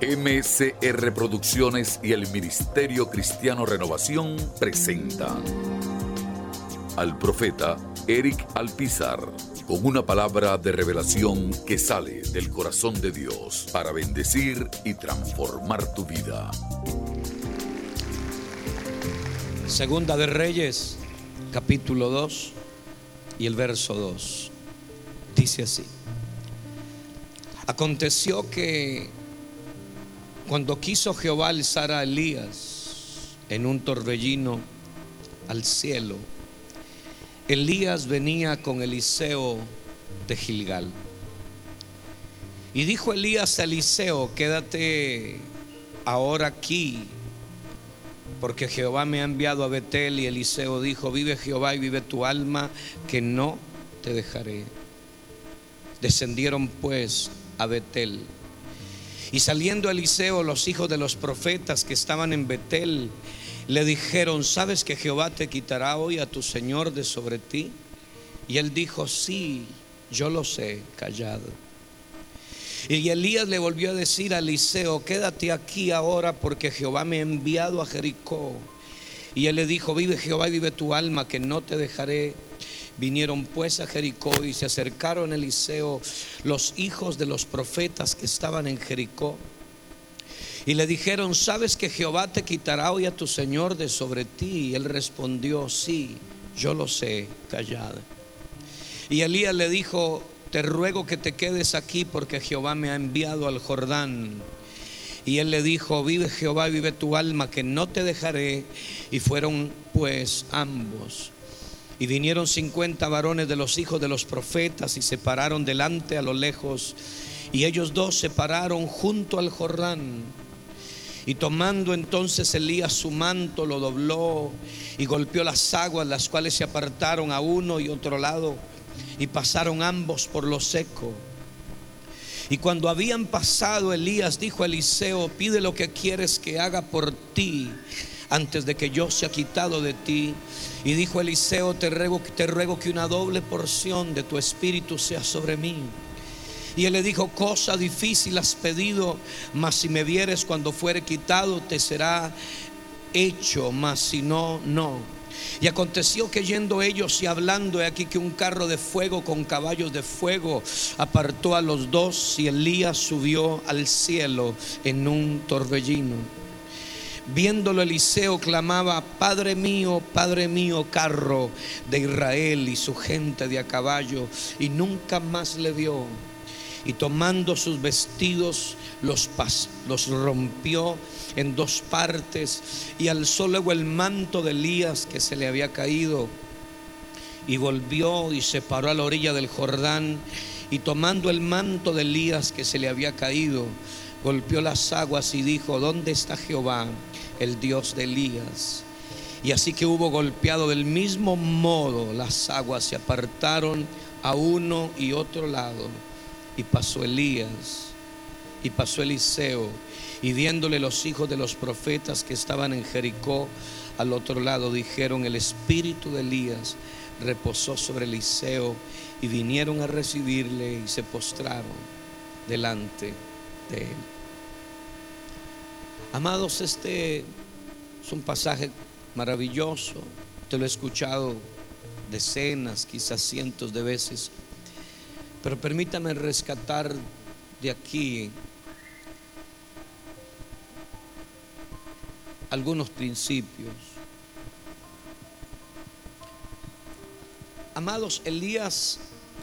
MCR Producciones y el Ministerio Cristiano Renovación presentan al profeta Eric Alpizar con una palabra de revelación que sale del corazón de Dios para bendecir y transformar tu vida. Segunda de Reyes, capítulo 2 y el verso 2. Dice así. Aconteció que cuando quiso Jehová alzar a Elías en un torbellino al cielo, Elías venía con Eliseo de Gilgal. Y dijo Elías a Eliseo, quédate ahora aquí, porque Jehová me ha enviado a Betel. Y Eliseo dijo, vive Jehová y vive tu alma, que no te dejaré. Descendieron pues a Betel. Y saliendo Eliseo, los hijos de los profetas que estaban en Betel, le dijeron, ¿sabes que Jehová te quitará hoy a tu Señor de sobre ti? Y él dijo, sí, yo lo sé, callado. Y Elías le volvió a decir a Eliseo, quédate aquí ahora porque Jehová me ha enviado a Jericó. Y él le dijo, vive Jehová y vive tu alma, que no te dejaré. Vinieron pues a Jericó y se acercaron a Eliseo los hijos de los profetas que estaban en Jericó. Y le dijeron, ¿sabes que Jehová te quitará hoy a tu Señor de sobre ti? Y él respondió, sí, yo lo sé, callada. Y Elías le dijo, te ruego que te quedes aquí porque Jehová me ha enviado al Jordán. Y él le dijo, vive Jehová, vive tu alma, que no te dejaré. Y fueron pues ambos. Y vinieron cincuenta varones de los hijos de los profetas y se pararon delante a lo lejos. Y ellos dos se pararon junto al Jordán. Y tomando entonces Elías su manto, lo dobló y golpeó las aguas, las cuales se apartaron a uno y otro lado, y pasaron ambos por lo seco. Y cuando habían pasado, Elías dijo a Eliseo, pide lo que quieres que haga por ti antes de que yo sea quitado de ti. Y dijo Eliseo, te ruego, te ruego que una doble porción de tu espíritu sea sobre mí. Y él le dijo, cosa difícil has pedido, mas si me vieres cuando fuere quitado, te será hecho, mas si no, no. Y aconteció que yendo ellos y hablando, he aquí que un carro de fuego con caballos de fuego apartó a los dos y Elías subió al cielo en un torbellino. Viéndolo Eliseo clamaba, Padre mío, Padre mío, carro de Israel y su gente de a caballo, y nunca más le vio. Y tomando sus vestidos los, los rompió en dos partes y alzó luego el manto de Elías que se le había caído. Y volvió y se paró a la orilla del Jordán y tomando el manto de Elías que se le había caído, golpeó las aguas y dijo, ¿dónde está Jehová, el Dios de Elías? Y así que hubo golpeado del mismo modo, las aguas se apartaron a uno y otro lado y pasó Elías y pasó Eliseo y viéndole los hijos de los profetas que estaban en Jericó al otro lado dijeron el espíritu de Elías reposó sobre Eliseo y vinieron a recibirle y se postraron delante de él. Amados, este es un pasaje maravilloso. Te lo he escuchado decenas, quizás cientos de veces. Pero permítame rescatar de aquí algunos principios. Amados, Elías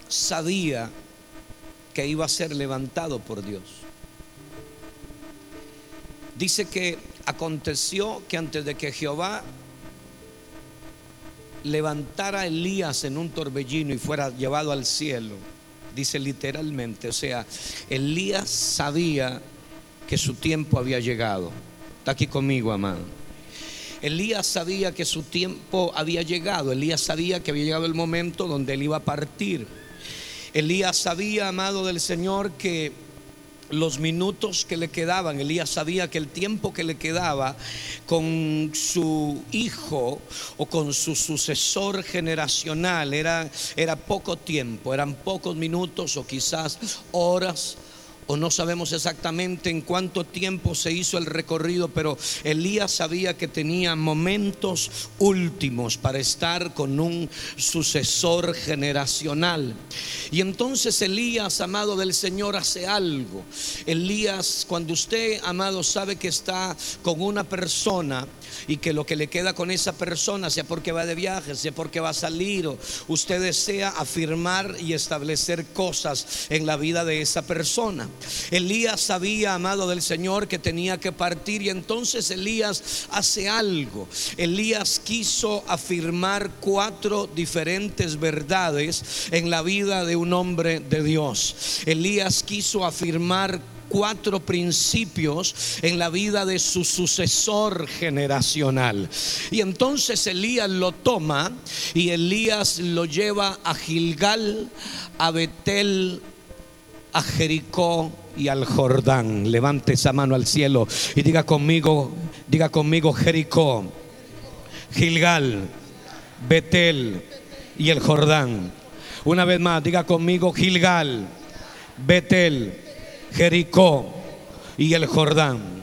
sabía que iba a ser levantado por Dios. Dice que aconteció que antes de que Jehová levantara a Elías en un torbellino y fuera llevado al cielo, dice literalmente, o sea, Elías sabía que su tiempo había llegado. Está aquí conmigo, amado. Elías sabía que su tiempo había llegado. Elías sabía que había llegado el momento donde él iba a partir. Elías sabía, amado del Señor, que los minutos que le quedaban, Elías sabía que el tiempo que le quedaba con su hijo o con su sucesor generacional era, era poco tiempo, eran pocos minutos o quizás horas o no sabemos exactamente en cuánto tiempo se hizo el recorrido, pero Elías sabía que tenía momentos últimos para estar con un sucesor generacional. Y entonces Elías, amado del Señor, hace algo. Elías, cuando usted, amado, sabe que está con una persona y que lo que le queda con esa persona, sea porque va de viaje, sea porque va a salir, o usted desea afirmar y establecer cosas en la vida de esa persona. Elías sabía, amado del Señor, que tenía que partir y entonces Elías hace algo. Elías quiso afirmar cuatro diferentes verdades en la vida de un hombre de Dios. Elías quiso afirmar cuatro principios en la vida de su sucesor generacional. Y entonces Elías lo toma y Elías lo lleva a Gilgal, a Betel, a Jericó y al Jordán. Levante esa mano al cielo y diga conmigo, diga conmigo Jericó, Gilgal, Betel y el Jordán. Una vez más, diga conmigo Gilgal, Betel, Jericó y el Jordán.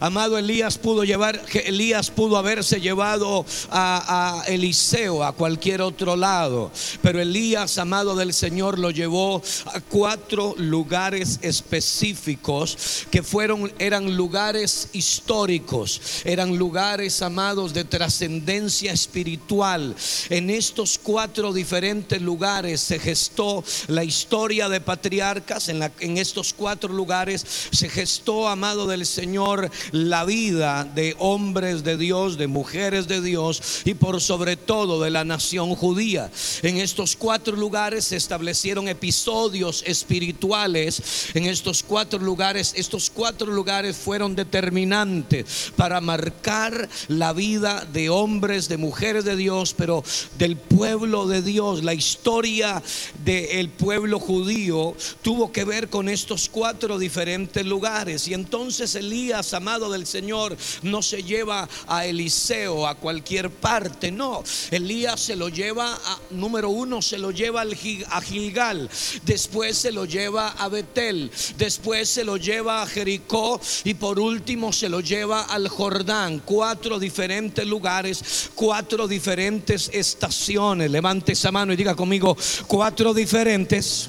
Amado Elías pudo llevar, Elías pudo haberse llevado a, Eliseo a cualquier otro lado, pero Elías, amado del Señor, lo llevó a cuatro lugares específicos que fueron, eran lugares históricos, eran lugares, amados, de trascendencia espiritual. En estos cuatro diferentes lugares se gestó la historia de patriarcas, en, la, en estos cuatro lugares se gestó, amado del Señor, la vida de hombres de Dios, de mujeres de Dios y por sobre todo de la nación judía. En estos cuatro lugares se establecieron episodios espirituales. En estos cuatro lugares, estos cuatro lugares fueron determinantes para marcar la vida de hombres, de mujeres de Dios, pero del pueblo de Dios. La historia del pueblo judío tuvo que ver con estos cuatro diferentes lugares. Y entonces Elías, amado del Señor no se lleva a Eliseo a cualquier parte, no. Elías se lo lleva a, número uno, se lo lleva a Gilgal, después se lo lleva a Betel, después se lo lleva a Jericó y por último se lo lleva al Jordán. Cuatro diferentes lugares, cuatro diferentes estaciones. Levante esa mano y diga conmigo, cuatro diferentes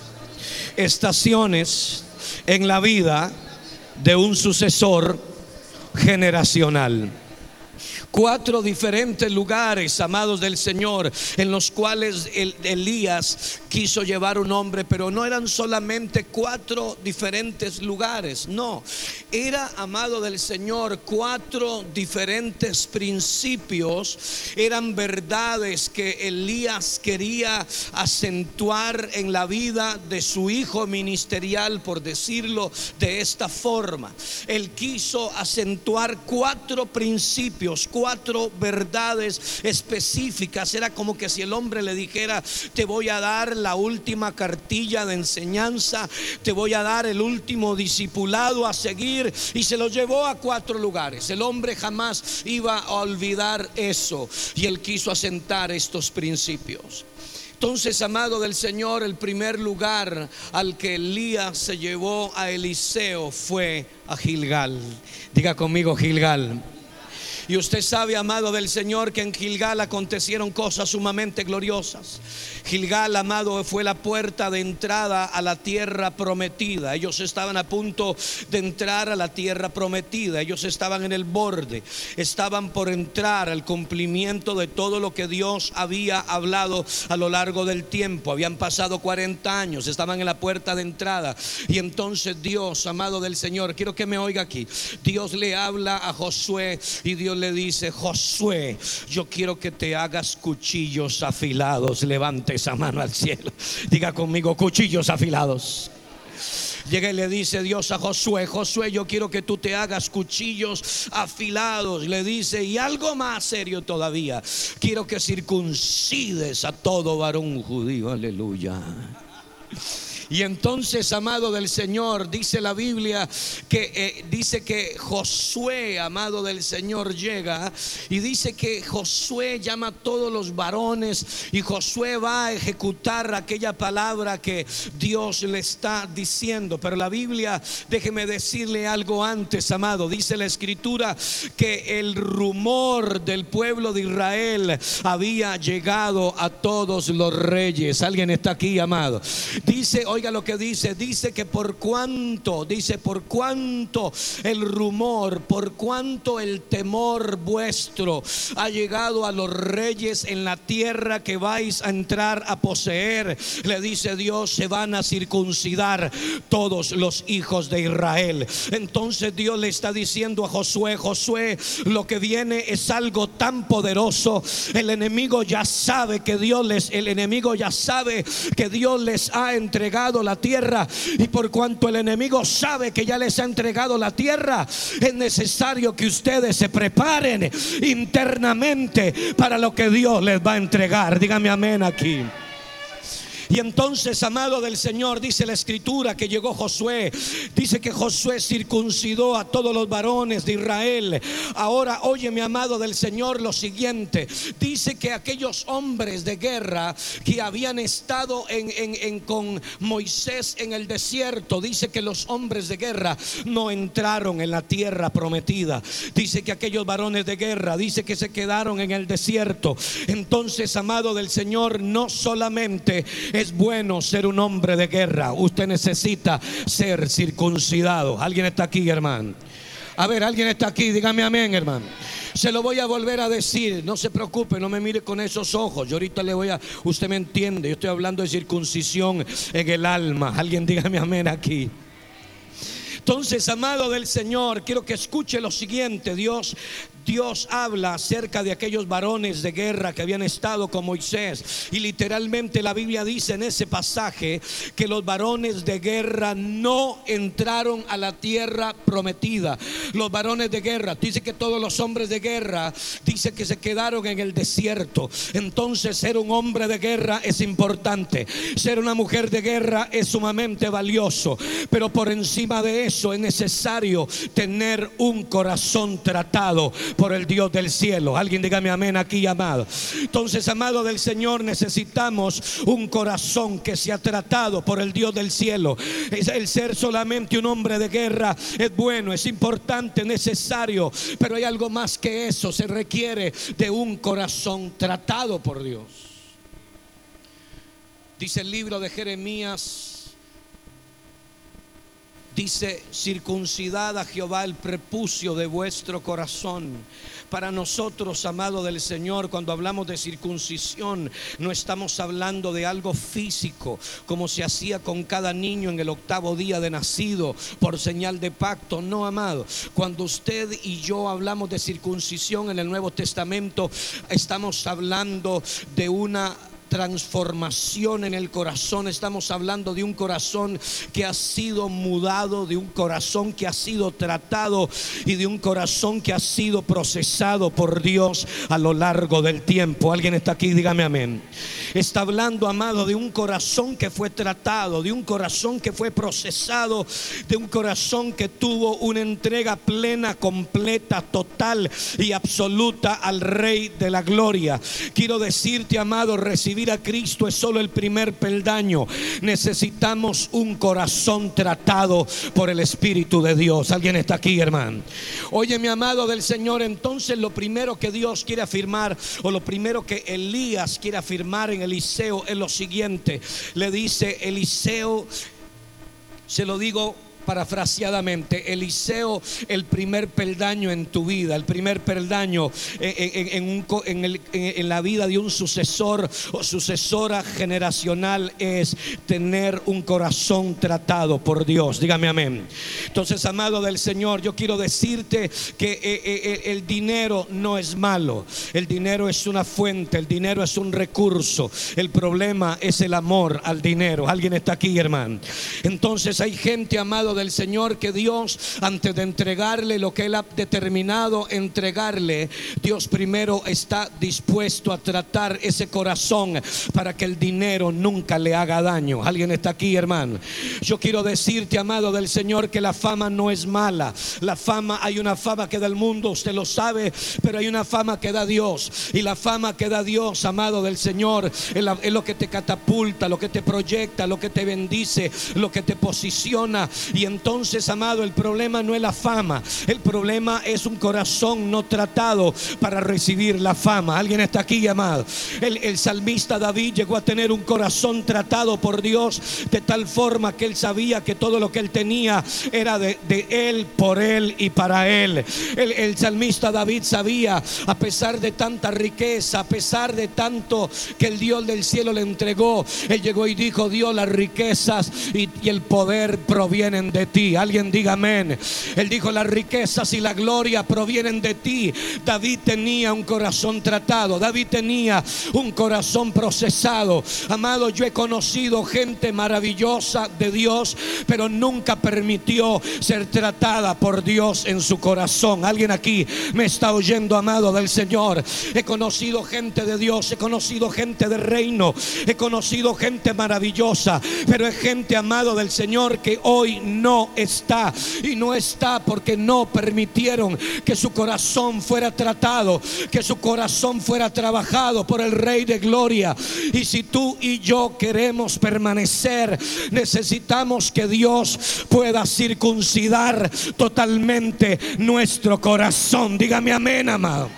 estaciones en la vida de un sucesor generacional cuatro diferentes lugares, amados del Señor, en los cuales Elías quiso llevar un hombre, pero no eran solamente cuatro diferentes lugares, no, era, amado del Señor, cuatro diferentes principios, eran verdades que Elías quería acentuar en la vida de su hijo ministerial, por decirlo de esta forma. Él quiso acentuar cuatro principios, cuatro verdades específicas. Era como que si el hombre le dijera, te voy a dar la última cartilla de enseñanza, te voy a dar el último discipulado a seguir. Y se lo llevó a cuatro lugares. El hombre jamás iba a olvidar eso. Y él quiso asentar estos principios. Entonces, amado del Señor, el primer lugar al que Elías se llevó a Eliseo fue a Gilgal. Diga conmigo, Gilgal. Y usted sabe, amado del Señor, que en Gilgal acontecieron cosas sumamente gloriosas. Gilgal, amado, fue la puerta de entrada a la tierra prometida. Ellos estaban a punto de entrar a la tierra prometida. Ellos estaban en el borde. Estaban por entrar al cumplimiento de todo lo que Dios había hablado a lo largo del tiempo. Habían pasado 40 años. Estaban en la puerta de entrada. Y entonces Dios, amado del Señor, quiero que me oiga aquí. Dios le habla a Josué y Dios le dice, Josué, yo quiero que te hagas cuchillos afilados. Levante esa mano al cielo. Diga conmigo, cuchillos afilados. Llega y le dice Dios a Josué, Josué, yo quiero que tú te hagas cuchillos afilados. Le dice, y algo más serio todavía, quiero que circuncides a todo varón judío. Aleluya. Y entonces, amado del Señor, dice la Biblia que eh, dice que Josué, amado del Señor, llega y dice que Josué llama a todos los varones y Josué va a ejecutar aquella palabra que Dios le está diciendo. Pero la Biblia, déjeme decirle algo antes, amado. Dice la escritura que el rumor del pueblo de Israel había llegado a todos los reyes. Alguien está aquí, amado. Dice, oiga lo que dice, dice que por cuanto, dice, por cuanto el rumor, por cuanto el temor vuestro ha llegado a los reyes en la tierra que vais a entrar a poseer, le dice Dios, se van a circuncidar todos los hijos de Israel. Entonces Dios le está diciendo a Josué, Josué, lo que viene es algo tan poderoso. El enemigo ya sabe que Dios les, el enemigo ya sabe que Dios les ha entregado la tierra. Y por cuanto el enemigo sabe que ya les ha entregado la tierra, es necesario que ustedes se preparen internamente para lo que Dios les va a entregar. Dígame amén aquí. Y entonces, amado del Señor, dice la escritura que llegó Josué. Dice que Josué circuncidó a todos los varones de Israel. Ahora, oye, mi amado del Señor, lo siguiente. Dice que aquellos hombres de guerra que habían estado con Moisés en el desierto, dice que los hombres de guerra no entraron en la tierra prometida. Dice que aquellos varones de guerra, dice que se quedaron en el desierto. Entonces, amado del Señor, no solamente es bueno ser un hombre de guerra. Usted necesita ser circuncidado. ¿Alguien está aquí, hermano? A ver, alguien está aquí, dígame amén, hermano. Se lo voy a volver a decir, no se preocupe, no me mire con esos ojos. Yo ahorita le voy a, usted me entiende, yo estoy hablando de circuncisión en el alma. Alguien dígame amén aquí. Entonces, amado del Señor, quiero que escuche lo siguiente. Dios Dios habla acerca de aquellos varones de guerra que habían estado con Moisés. Y literalmente la Biblia dice en ese pasaje que los varones de guerra no entraron a la tierra prometida. Los varones de guerra, dice que todos los hombres de guerra, dice que se quedaron en el desierto. Entonces ser un hombre de guerra es importante. Ser una mujer de guerra es sumamente valioso. Pero por encima de eso es necesario tener un corazón tratado por el Dios del cielo. Alguien dígame amén aquí, amado. Entonces, amado del Señor, necesitamos un corazón que sea tratado por el Dios del cielo. El ser solamente un hombre de guerra es bueno, es importante, necesario, pero hay algo más que eso. Se requiere de un corazón tratado por Dios. Dice el libro de Jeremías Dice, circuncidad a Jehová el prepucio de vuestro corazón. Para nosotros, amado del Señor, cuando hablamos de circuncisión, no estamos hablando de algo físico, como se hacía con cada niño en el octavo día de nacido, por señal de pacto. No, amado. Cuando usted y yo hablamos de circuncisión en el Nuevo Testamento, estamos hablando de una transformación en el corazón. Estamos hablando de un corazón que ha sido mudado, de un corazón que ha sido tratado y de un corazón que ha sido procesado por Dios a lo largo del tiempo. Alguien está aquí, dígame amén. Está hablando, amado, de un corazón que fue tratado, de un corazón que fue procesado, de un corazón que tuvo una entrega plena, completa, total y absoluta al Rey de la Gloria. Quiero decirte, amado, recibir a Cristo es solo el primer peldaño. Necesitamos un corazón tratado por el Espíritu de Dios. ¿Alguien está aquí, hermano? Oye, mi amado del Señor, entonces lo primero que Dios quiere afirmar, o lo primero que Elías quiere afirmar en Eliseo es lo siguiente. Le dice, Eliseo, se lo digo parafraseadamente, Eliseo, el primer peldaño en tu vida, el primer peldaño en, la vida de un sucesor o sucesora generacional es tener un corazón tratado por Dios. Dígame amén. Entonces, amado del Señor, yo quiero decirte que eh, eh, eh, el dinero no es malo, el dinero es una fuente, el dinero es un recurso, el problema es el amor al dinero. Alguien está aquí, hermano. Entonces hay gente, amado del Señor, que Dios, antes de entregarle lo que Él ha determinado entregarle, Dios primero está dispuesto a tratar ese corazón para que el dinero nunca le haga daño. ¿Alguien está aquí, hermano? Yo quiero decirte, amado del Señor, que la fama no es mala. La fama, hay una fama que da el mundo, usted lo sabe, pero hay una fama que da Dios. Y la fama que da Dios, amado del Señor, es, lo que te catapulta, lo que te proyecta, lo que te bendice, lo que te posiciona. Y entonces, amado, el problema no es la fama, el problema es un corazón no tratado para recibir la fama. ¿Alguien está aquí, amado? El, salmista David llegó a tener un corazón tratado por Dios de tal forma que él sabía que todo lo que él tenía era de, él, por él y para él. El, el salmista David sabía, a pesar de tanta riqueza, a pesar de tanto que el Dios del cielo le entregó, él llegó y dijo, Dios, las riquezas y, y el poder provienen de ti. Alguien diga amén. Él dijo, las riquezas y la gloria provienen de ti. David tenía un corazón tratado, David tenía un corazón procesado. Amado, yo he conocido gente maravillosa de Dios, pero nunca permitió ser tratada por Dios en su corazón. Alguien aquí me está oyendo, amado del Señor. He conocido gente de Dios, he conocido gente del reino, he conocido gente maravillosa, pero es gente, amado del Señor, que hoy no está y no está porque no permitieron que su corazón fuera tratado, que su corazón fuera trabajado por el Rey de Gloria. Y si tú y yo queremos permanecer, necesitamos que Dios pueda circuncidar totalmente nuestro corazón. Dígame amén, amado.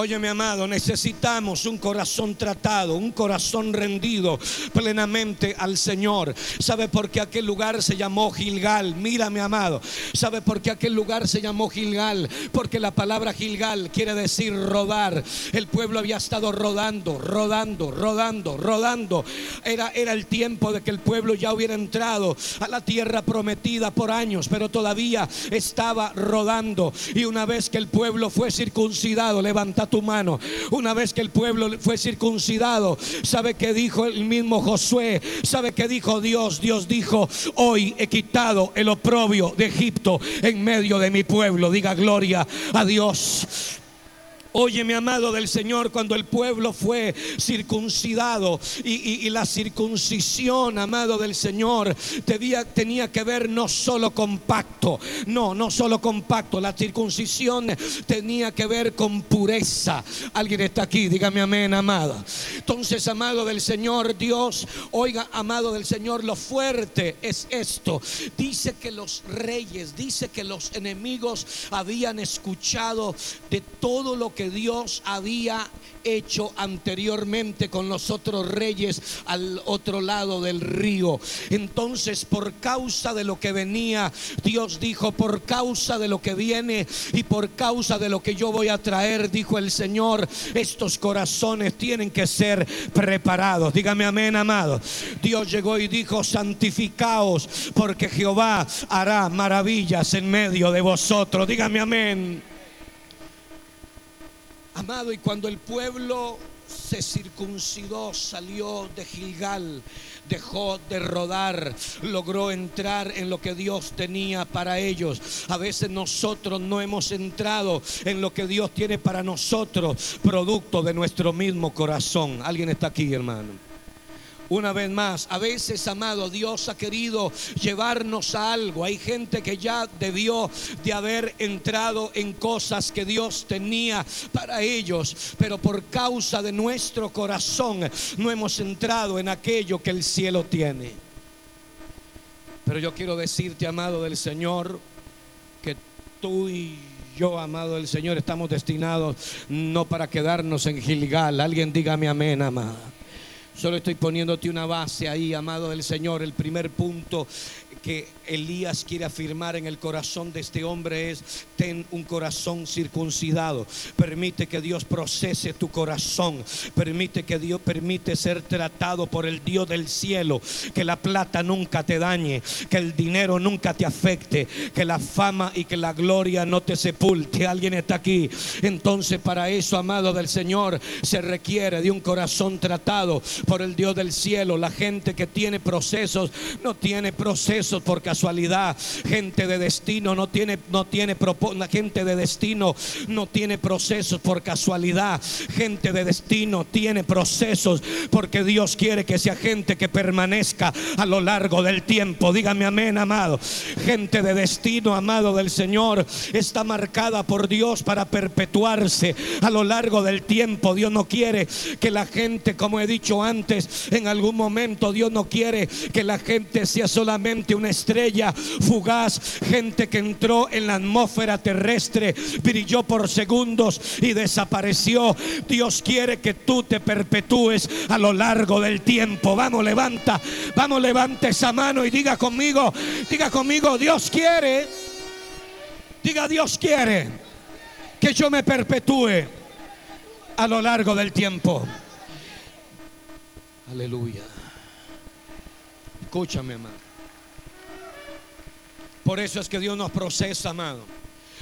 Oye, mi amado, necesitamos un corazón tratado, un corazón rendido plenamente al Señor. ¿Sabe por qué aquel lugar se llamó Gilgal? Mira, mi amado. ¿Sabe por qué aquel lugar se llamó Gilgal? Porque la palabra Gilgal quiere decir rodar. El pueblo había estado rodando, rodando, rodando, rodando. Era, era el tiempo de que el pueblo ya hubiera entrado a la tierra prometida por años, pero todavía estaba rodando. Y una vez que el pueblo fue circuncidado, levanta tu mano. Una vez que el pueblo fue circuncidado, ¿sabe que dijo el mismo Josué? ¿Sabe que dijo Dios? Dios dijo, hoy he quitado el oprobio de Egipto en medio de mi pueblo. Diga gloria a Dios. Oye, mi amado del Señor, cuando el pueblo fue circuncidado y, la circuncisión, amado del Señor, tenía, tenía que ver no solo con pacto, no, no solo con pacto, la circuncisión tenía que ver con pureza. Alguien está aquí, dígame amén, amada. Entonces, amado del Señor, Dios, oiga, amado del Señor, lo fuerte es esto. Dice que los reyes, dice que los enemigos habían escuchado de todo lo que Dios había hecho anteriormente con los otros reyes al otro lado del río. Entonces, por causa de lo que venía, Dios dijo, por causa de lo que viene y por causa de lo que yo voy a traer, dijo el Señor, estos corazones tienen que ser preparados. Dígame amén, amado. Dios llegó y dijo, santificaos, porque Jehová hará maravillas en medio de vosotros. Dígame amén. Amado, y cuando el pueblo se circuncidó, salió de Gilgal, dejó de rodar, logró entrar en lo que Dios tenía para ellos. A veces nosotros no hemos entrado en lo que Dios tiene para nosotros, producto de nuestro mismo corazón. ¿Alguien está aquí, hermano? Una vez más, a veces, amado, Dios ha querido llevarnos a algo. Hay gente que ya debió de haber entrado en cosas que Dios tenía para ellos, pero por causa de nuestro corazón no hemos entrado en aquello que el cielo tiene. Pero yo quiero decirte, amado del Señor, que tú y yo, amado del Señor, estamos destinados no para quedarnos en Gilgal. Alguien dígame amén, amada. Solo estoy poniéndote una base ahí, amado del Señor. El primer punto que Elías quiere afirmar en el corazón de este hombre es, ten un corazón circuncidado. Permite que Dios procese tu corazón. Permite que Dios permite ser tratado por el Dios del cielo. Que la plata nunca te dañe. Que el dinero nunca te afecte. Que la fama y que la gloria no te sepulte. Alguien está aquí. Entonces para eso, amado del Señor, se requiere de un corazón tratado por el Dios del cielo. La gente que tiene procesos no tiene procesos procesos por casualidad. Gente de destino no tiene, no tiene gente de destino no tiene procesos por casualidad. Gente de destino tiene procesos porque Dios quiere que sea gente que permanezca a lo largo del tiempo. Dígame amén, amado. Gente de destino, amado del Señor, está marcada por Dios para perpetuarse a lo largo del tiempo. Dios no quiere que la gente, como he dicho antes, en algún momento Dios no quiere que la gente sea solamente una estrella fugaz, gente que entró en la atmósfera terrestre, brilló por segundos y desapareció. Dios quiere que tú te perpetúes a lo largo del tiempo. Vamos, levanta, vamos, levanta esa mano y diga conmigo, diga conmigo, Dios quiere, diga Dios quiere que yo me perpetúe a lo largo del tiempo. Aleluya. Escúchame, amado. Por eso es que Dios nos procesa, amado.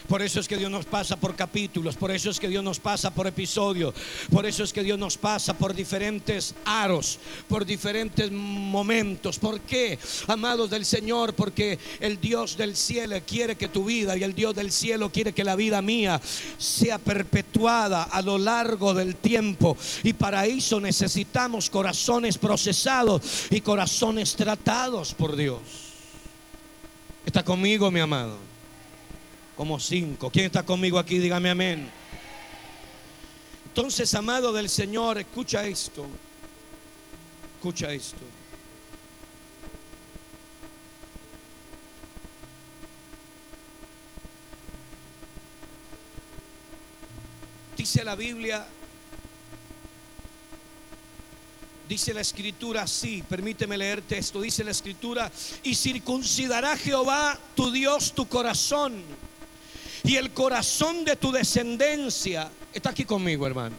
Por eso es que Dios nos pasa por capítulos, por eso es que Dios nos pasa por episodios, por eso es que Dios nos pasa por diferentes aros, por diferentes momentos. ¿Por qué, amados del Señor? Porque el Dios del cielo quiere que tu vida y el Dios del cielo quiere que la vida mía sea perpetuada a lo largo del tiempo. Y para eso necesitamos corazones procesados y corazones tratados por Dios. ¿Está conmigo, mi amado? como cinco. ¿Quién está conmigo aquí? Dígame amén. Entonces, amado del Señor, escucha esto. Escucha esto. Dice la Biblia, dice la escritura así, permíteme leerte esto, dice la escritura, y circuncidará Jehová tu Dios tu corazón y el corazón de tu descendencia está aquí conmigo, hermano.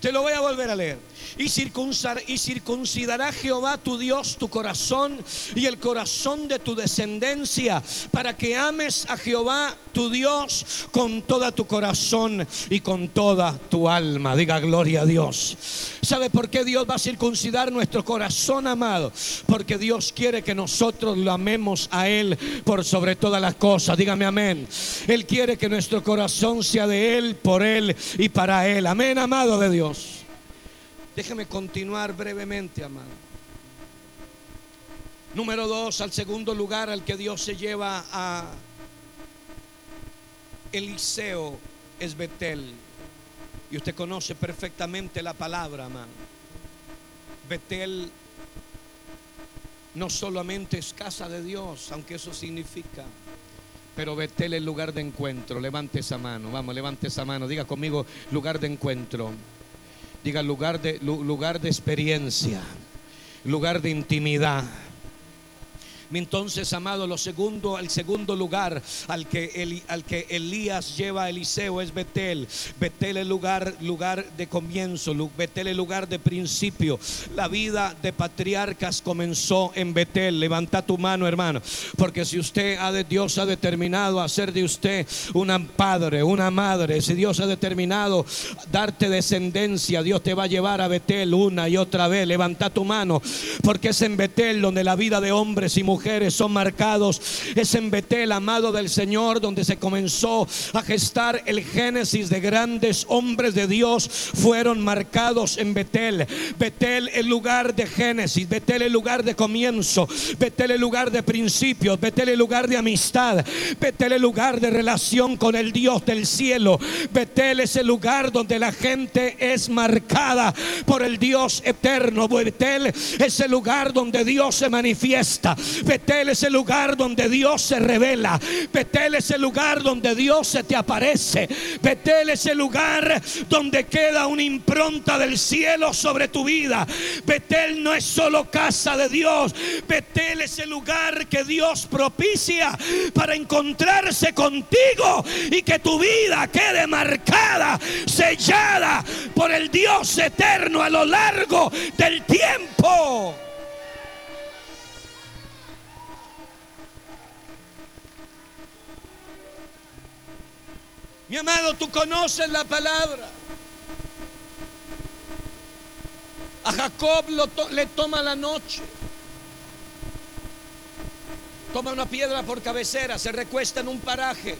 Te lo voy a volver a leer. Y, y circuncidará Jehová tu Dios tu corazón y el corazón de tu descendencia para que ames a Jehová tu Dios con toda tu corazón y con toda tu alma. Diga gloria a Dios. ¿Sabe por qué Dios va a circuncidar nuestro corazón, amado? Porque Dios quiere que nosotros lo amemos a Él por sobre todas las cosas. Dígame amén. Él quiere que nuestro corazón sea de Él, por Él y para Él. Amén, amado de Dios. Déjeme continuar brevemente, amado. Número dos, al segundo lugar al que Dios se lleva a Eliseo es Betel. Y usted conoce perfectamente la palabra, amado. Betel no solamente es casa de Dios, aunque eso significa, pero Betel es lugar de encuentro. Levante esa mano, vamos, levante esa mano. Diga conmigo, lugar de encuentro. Diga lugar de, lugar de experiencia, lugar de intimidad. Entonces, amado, lo segundo, el segundo lugar al que, al que Elías lleva a Eliseo es Betel. Betel es lugar, lugar de comienzo, Betel es lugar de principio. La vida de patriarcas comenzó en Betel. Levanta tu mano, hermano, porque si usted ha de Dios ha determinado hacer de usted un padre, una madre, si Dios ha determinado darte descendencia, Dios te va a llevar a Betel una y otra vez. Levanta tu mano, porque es en Betel donde la vida de hombres y mujeres mujeres son marcados. Es en Betel, amado del Señor, donde se comenzó a gestar el génesis de grandes hombres de Dios. Fueron marcados en Betel. Betel el lugar de génesis. Betel el lugar de comienzo. Betel el lugar de principios. Betel el lugar de amistad. Betel el lugar de relación con el Dios del cielo. Betel es el lugar donde la gente es marcada por el Dios eterno. Betel es el lugar donde Dios se manifiesta. Betel es el lugar donde Dios se revela. Betel es el lugar donde Dios se te aparece. Betel es el lugar donde queda una impronta del cielo sobre tu vida. Betel no es solo casa de Dios. Betel es el lugar que Dios propicia para encontrarse contigo y que tu vida quede marcada, sellada por el Dios eterno a lo largo del tiempo. Mi amado, tú conoces la palabra. A Jacob le toma la noche. toma una piedra por cabecera, se recuesta en un paraje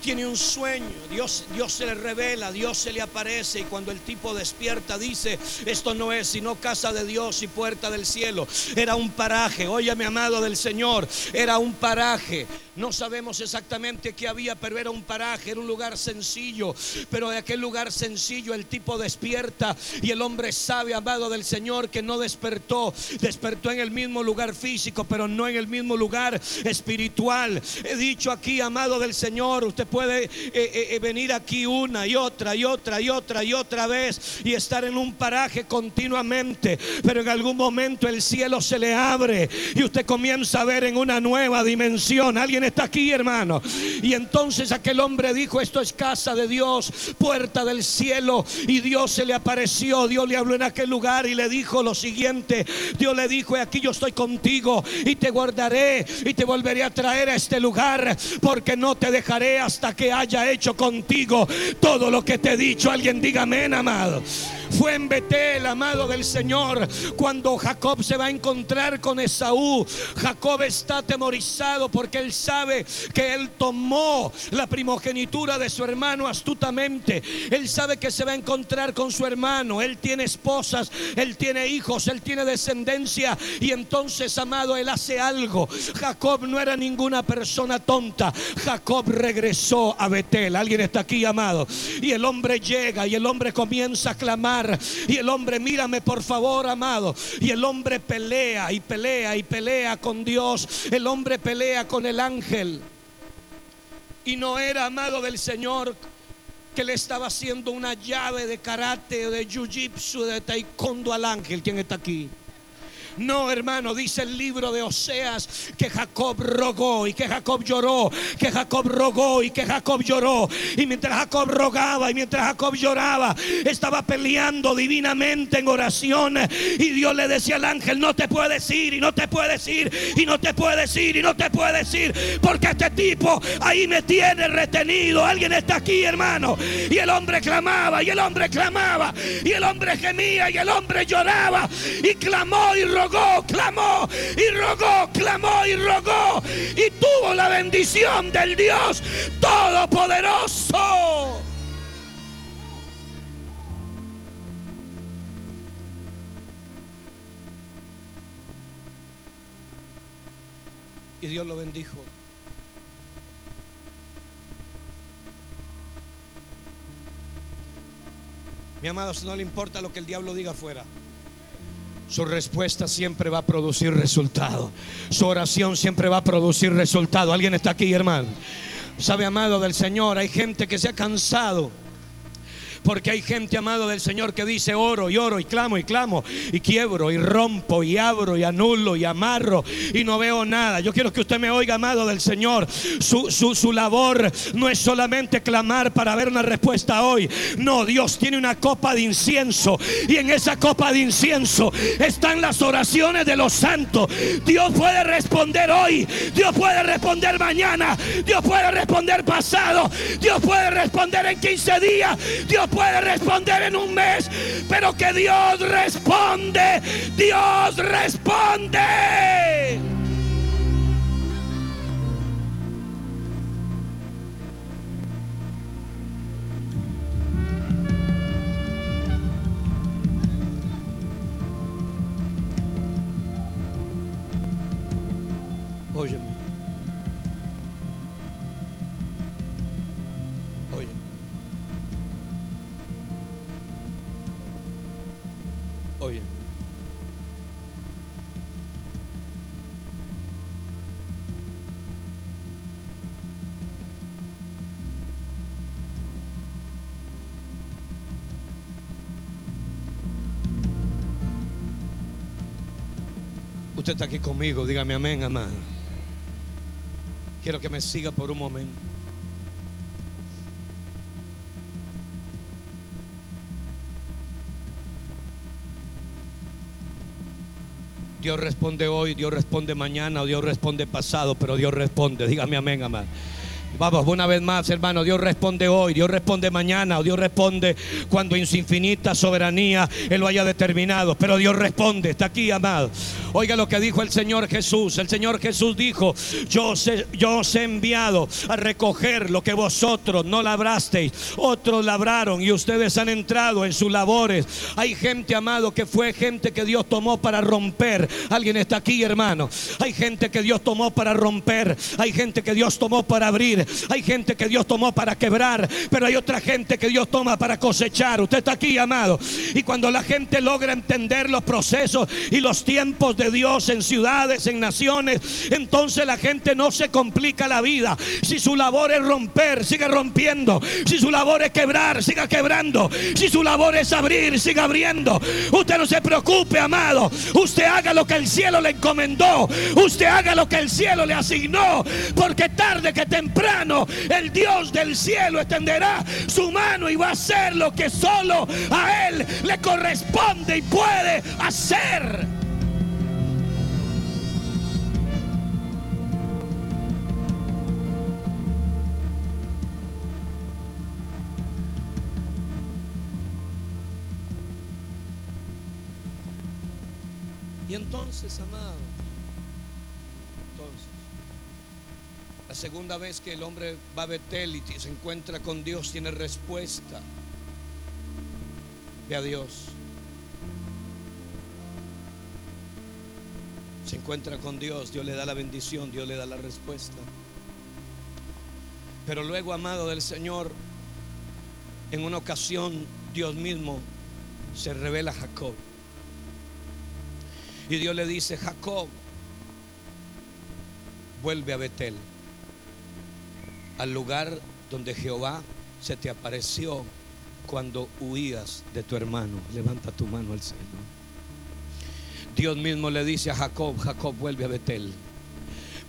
tiene un sueño, Dios, Dios se le revela, Dios se le aparece y cuando el tipo despierta dice, esto no es sino casa de Dios y puerta del cielo. Era un paraje, oye mi amado del Señor, era un paraje. No sabemos exactamente qué había, pero era un paraje, era un lugar sencillo. Pero de aquel lugar sencillo el tipo despierta y el hombre sabe, amado del Señor, que no despertó. Despertó en el mismo lugar físico, pero no en el mismo lugar espiritual. He dicho aquí, amado del Señor, usted puede eh, eh, eh, venir aquí una y otra y otra y otra y otra vez y estar en un paraje continuamente. Pero en algún momento el cielo se le abre y usted comienza a ver en una nueva dimensión. Alguien está aquí, hermano. Y entonces aquel hombre dijo, esto es casa de Dios, puerta del cielo. Y Dios se le apareció, Dios le habló en aquel lugar y le dijo lo siguiente. Dios le dijo, aquí yo estoy contigo y te guardaré y te volveré a traer a este lugar porque no te dejaré hasta que haya hecho contigo todo lo que te he dicho. Alguien diga amén, amado. Fue en Betel, amado del Señor, cuando Jacob se va a encontrar con Esaú. Jacob está atemorizado porque él sabe que él tomó la primogenitura de su hermano astutamente. Él sabe que se va a encontrar con su hermano. Él tiene esposas, él tiene hijos, él tiene descendencia. Y entonces, amado, él hace algo. Jacob no era ninguna persona tonta. Jacob regresó a Betel. Alguien está aquí, amado. Y el hombre llega y el hombre comienza a clamar y el hombre, mírame por favor, amado. Y el hombre pelea y pelea y pelea con Dios. El hombre pelea con el ángel. Y no era amado del Señor que le estaba haciendo una llave de karate de jiu-jitsu, de taekwondo al ángel. ¿Quién está aquí? No, hermano, dice el libro de Oseas que Jacob rogó y que Jacob lloró, que Jacob rogó y que Jacob lloró. Y mientras Jacob rogaba y mientras Jacob lloraba, estaba peleando divinamente en oración. Y Dios le decía al ángel, no te puedes ir y no te puedes ir y no te puedes ir y no te puedes ir. Porque este tipo ahí me tiene retenido. Alguien está aquí, hermano. Y el hombre clamaba y el hombre clamaba y el hombre gemía y el hombre lloraba y clamó y rogó rogó, clamó y rogó, clamó y rogó y tuvo la bendición del Dios Todopoderoso. Y Dios lo bendijo. Mi amado, si no le importa lo que el diablo diga afuera. Su respuesta siempre va a producir resultado. Su oración siempre va a producir resultado. ¿Alguien está aquí, hermano? Sabe, amado del Señor, hay gente que se ha cansado porque hay gente amado del Señor que dice oro y oro y clamo y clamo y quiebro y rompo y abro y anulo y amarro y no veo nada. Yo quiero que usted me oiga, amado del Señor. Su, su labor no es solamente clamar para ver una respuesta hoy. No, Dios tiene una copa de incienso y en esa copa de incienso están las oraciones de los santos. Dios puede responder hoy, Dios puede responder mañana, Dios puede responder pasado, Dios puede responder en 15 días, Dios puede responder en un mes, pero que Dios responde, Dios responde. Está aquí conmigo, dígame amén, amado. Quiero que me siga por un momento. Dios responde hoy, Dios responde mañana, o Dios responde pasado, pero Dios responde. Dígame amén, amado. Vamos, una vez más, hermano, Dios responde hoy, Dios responde mañana, o Dios responde cuando en su infinita soberanía Él lo haya determinado. Pero Dios responde, está aquí, amado. Oiga lo que dijo el Señor Jesús. El Señor Jesús dijo, yo os, he, yo os he enviado a recoger lo que vosotros no labrasteis, otros labraron y ustedes han entrado en sus labores. Hay gente, amado, que fue gente que Dios tomó para romper. Alguien está aquí, hermano. Hay gente que Dios tomó para romper. Hay gente que Dios tomó para abrir. Hay gente que Dios tomó para quebrar, pero hay otra gente que Dios toma para cosechar. Usted está aquí, amado. Y cuando la gente logra entender los procesos y los tiempos de Dios en ciudades, en naciones, entonces la gente no se complica la vida. Si su labor es romper, siga rompiendo. Si su labor es quebrar, siga quebrando. Si su labor es abrir, siga abriendo. Usted no se preocupe, amado. Usted haga lo que el cielo le encomendó. Usted haga lo que el cielo le asignó. Porque tarde que temprano el Dios del cielo extenderá su mano y va a hacer lo que solo a Él le corresponde y puede hacer. Y entonces, amado, La segunda vez que el hombre va a Betel y se encuentra con Dios, tiene respuesta. Ve a Dios. Se encuentra con Dios, Dios le da la bendición, Dios le da la respuesta. Pero luego, amado del Señor, en una ocasión Dios mismo se revela a Jacob. Y Dios le dice, Jacob, vuelve a Betel al lugar donde Jehová se te apareció cuando huías de tu hermano. Levanta tu mano al cielo. Dios mismo le dice a Jacob, Jacob vuelve a Betel.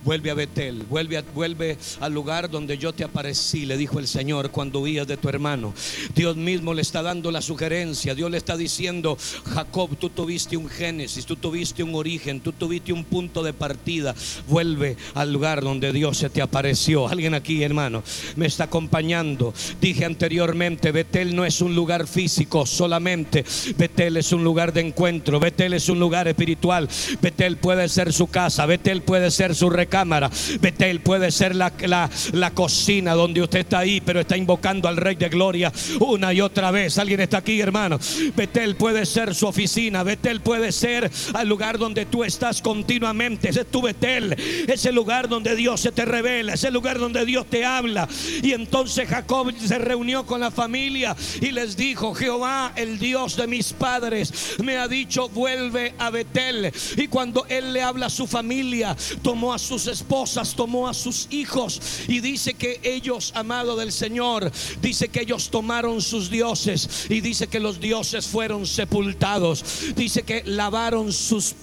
Vuelve a Betel, vuelve, vuelve al lugar donde yo te aparecí, le dijo el Señor cuando huías de tu hermano. Dios mismo le está dando la sugerencia, Dios le está diciendo, Jacob, tú tuviste un génesis, tú tuviste un origen, tú tuviste un punto de partida. Vuelve al lugar donde Dios se te apareció. Alguien aquí, hermano, me está acompañando. Dije anteriormente, Betel no es un lugar físico solamente, Betel es un lugar de encuentro, Betel es un lugar espiritual, Betel puede ser su casa, Betel puede ser su recado cámara. Betel puede ser la, la, cocina donde usted está ahí, pero está invocando al Rey de Gloria una y otra vez. Alguien está aquí, hermano. Betel puede ser su oficina. Betel puede ser el lugar donde tú estás continuamente. Ese es tu Betel. Es el lugar donde Dios se te revela. Es el lugar donde Dios te habla. Y entonces Jacob se reunió con la familia y les dijo: Jehová, el Dios de mis padres, me ha dicho: vuelve a Betel. Y cuando él le habla a su familia, tomó a sus esposas, tomó a sus hijos y dice que ellos, amado del Señor, dice que ellos tomaron sus dioses y dice que los dioses fueron sepultados, dice que lavaron sus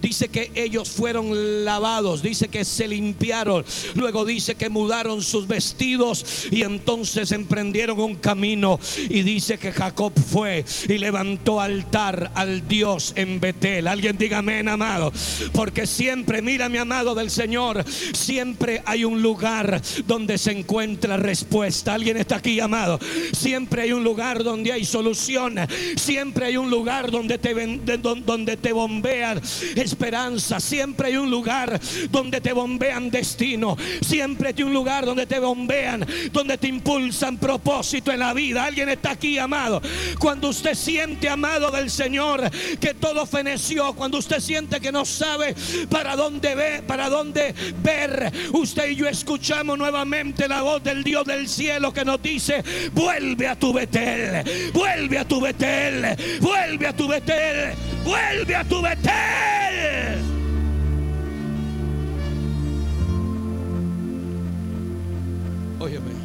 Dice que ellos fueron lavados, dice que se limpiaron, luego dice que mudaron sus vestidos y entonces emprendieron un camino y dice que Jacob fue y levantó altar al Dios en Betel. Alguien dígame, amado, porque siempre, mira mi amado del Señor, siempre hay un lugar donde se encuentra respuesta. Alguien está aquí, amado. Siempre hay un lugar donde hay solución. Siempre hay un lugar donde te, donde te bombean esperanza. Siempre hay un lugar donde te bombean destino. Siempre hay un lugar donde te bombean, donde te impulsan propósito en la vida. Alguien está aquí, amado. Cuando usted siente, amado del Señor, que todo feneció, cuando usted siente que no sabe para dónde ve, para dónde ver, usted y yo escuchamos nuevamente la voz del Dios del cielo que nos dice, vuelve a tu Betel, vuelve a tu Betel, vuelve a tu Betel, vuelve a tu Betel. Óyeme.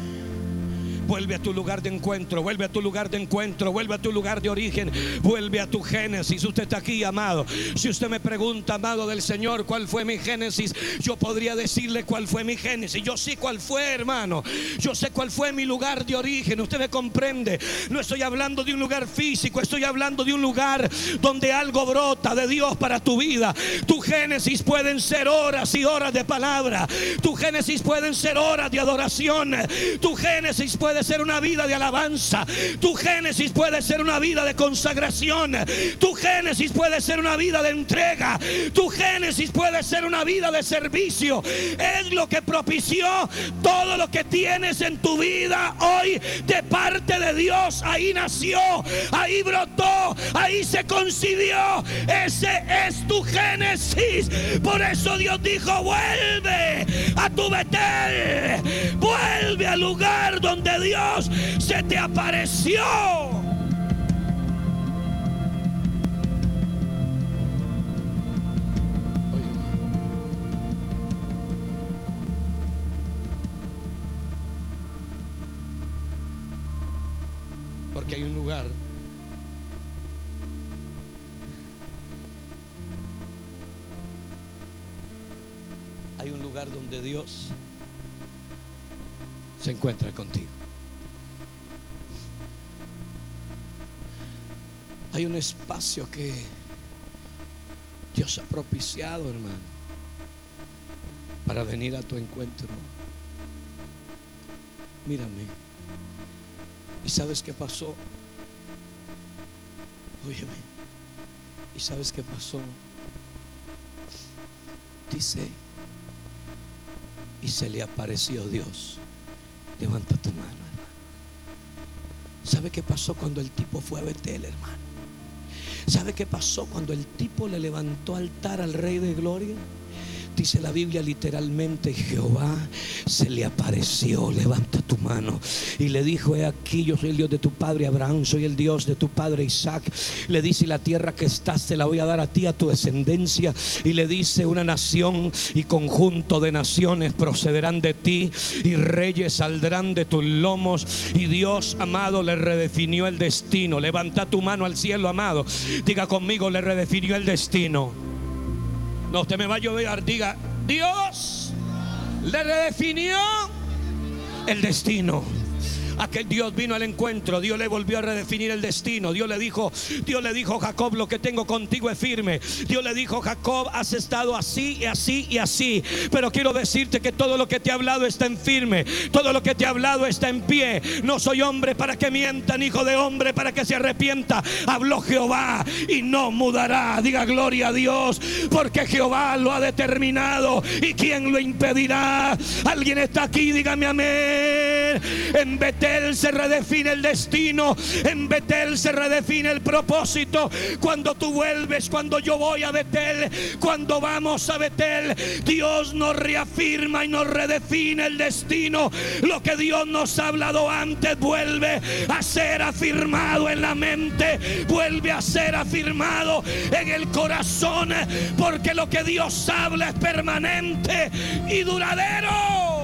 Vuelve a tu lugar de encuentro, vuelve a tu lugar de encuentro, vuelve a tu lugar de origen, vuelve a tu génesis. Usted está aquí, amado. Si usted me pregunta, amado del Señor, cuál fue mi génesis, yo podría decirle cuál fue mi génesis. Yo sé cuál fue, hermano. Yo sé cuál fue mi lugar de origen. Usted me comprende. No estoy hablando de un lugar físico, estoy hablando de un lugar donde algo brota de Dios para tu vida. Tu génesis pueden ser horas y horas de palabra. Tu génesis pueden ser horas de adoración. Tu génesis puede ser una vida de alabanza. Tu génesis puede ser una vida de consagración. Tu génesis puede ser una vida de entrega. Tu génesis puede ser una vida de servicio. Es lo que propició todo lo que tienes en tu vida hoy de parte de Dios. Ahí nació, ahí brotó, ahí se concibió. Ese es tu génesis. Por eso Dios dijo, vuelve a tu Betel. Vuelve al lugar donde Dios se te apareció. Porque hay un lugar hay un lugar donde Dios se encuentra contigo. Hay un espacio que Dios ha propiciado, hermano, para venir a tu encuentro. Mírame. ¿Y sabes qué pasó? Óyeme. ¿Y sabes qué pasó? Dice, y se le apareció Dios. Levanta tu mano, hermano. ¿Sabe qué pasó cuando el tipo fue a Betel, hermano? ¿Sabe qué pasó cuando el tipo le levantó altar al Rey de Gloria? Dice la Biblia literalmente, Jehová se le apareció, levanta tu mano y le dijo, he aquí, yo soy el Dios de tu padre Abraham, soy el Dios de tu padre Isaac. Le dice, la tierra que estás te la voy a dar a ti, a tu descendencia. Y le dice, una nación y conjunto de naciones procederán de ti y reyes saldrán de tus lomos. Y Dios, amado, le redefinió el destino. Levanta tu mano al cielo, amado. Diga conmigo, le redefinió el destino. No, usted me va a llover, diga, Dios le redefinió el destino. Aquel Dios vino al encuentro, Dios le volvió a redefinir el destino. Dios le dijo, Dios le dijo, Jacob, lo que tengo contigo es firme. Dios le dijo, Jacob, has estado así y así y así. Pero quiero decirte que todo lo que te he hablado está en firme. Todo lo que te he hablado está en pie. No soy hombre para que mientan, hijo de hombre para que se arrepienta. Habló Jehová y no mudará. Diga gloria a Dios, porque Jehová lo ha determinado. ¿Y quién lo impedirá? Alguien está aquí, dígame amén. En Se redefine el destino. En Betel se redefine el propósito. Cuando tú vuelves, cuando yo voy a Betel, cuando vamos a Betel, Dios nos reafirma y nos redefine el destino. Lo que Dios nos ha hablado antes vuelve a ser afirmado en la mente, vuelve a ser afirmado en el corazón, porque lo que Dios habla es permanente y duradero.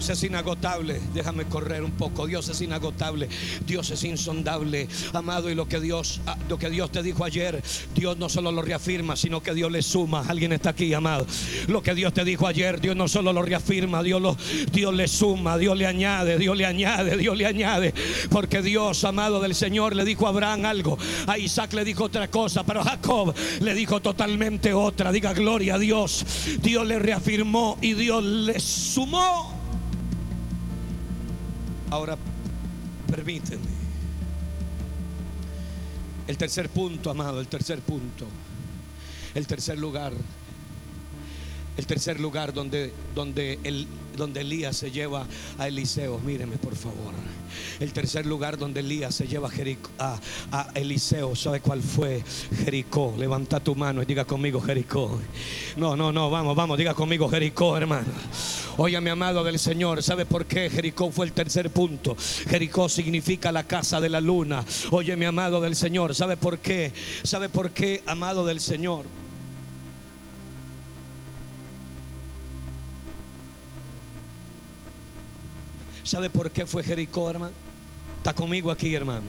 Dios es inagotable. Déjame correr un poco. Dios es inagotable. Dios es insondable. Amado, y lo que Dios ah, lo que Dios te dijo ayer, Dios no solo lo reafirma, sino que Dios le suma. Alguien está aquí, amado. Lo que Dios te dijo ayer, Dios no solo lo reafirma, Dios lo Dios le suma, Dios le añade, Dios le añade, Dios le añade, porque Dios, amado del Señor, le dijo a Abraham algo, a Isaac le dijo otra cosa, pero a Jacob le dijo totalmente otra. Diga gloria a Dios. Dios le reafirmó y Dios le sumó. Ahora, permíteme. El tercer punto, amado, el tercer punto. El tercer lugar. El tercer lugar donde, donde, el, donde Elías se lleva a Eliseo, míreme por favor. El tercer lugar donde Elías se lleva a, a, Eliseo, ¿sabe cuál fue? Jericó. Levanta tu mano y diga conmigo Jericó. No, no, no, vamos, vamos, diga conmigo Jericó, hermano. Oye, mi amado del Señor, ¿sabe por qué Jericó fue el tercer punto? Jericó significa la casa de la luna. Oye, mi amado del Señor, ¿sabe por qué? ¿Sabe por qué, amado del Señor? ¿Sabe por qué fue Jericó, hermano? Está conmigo aquí, hermano.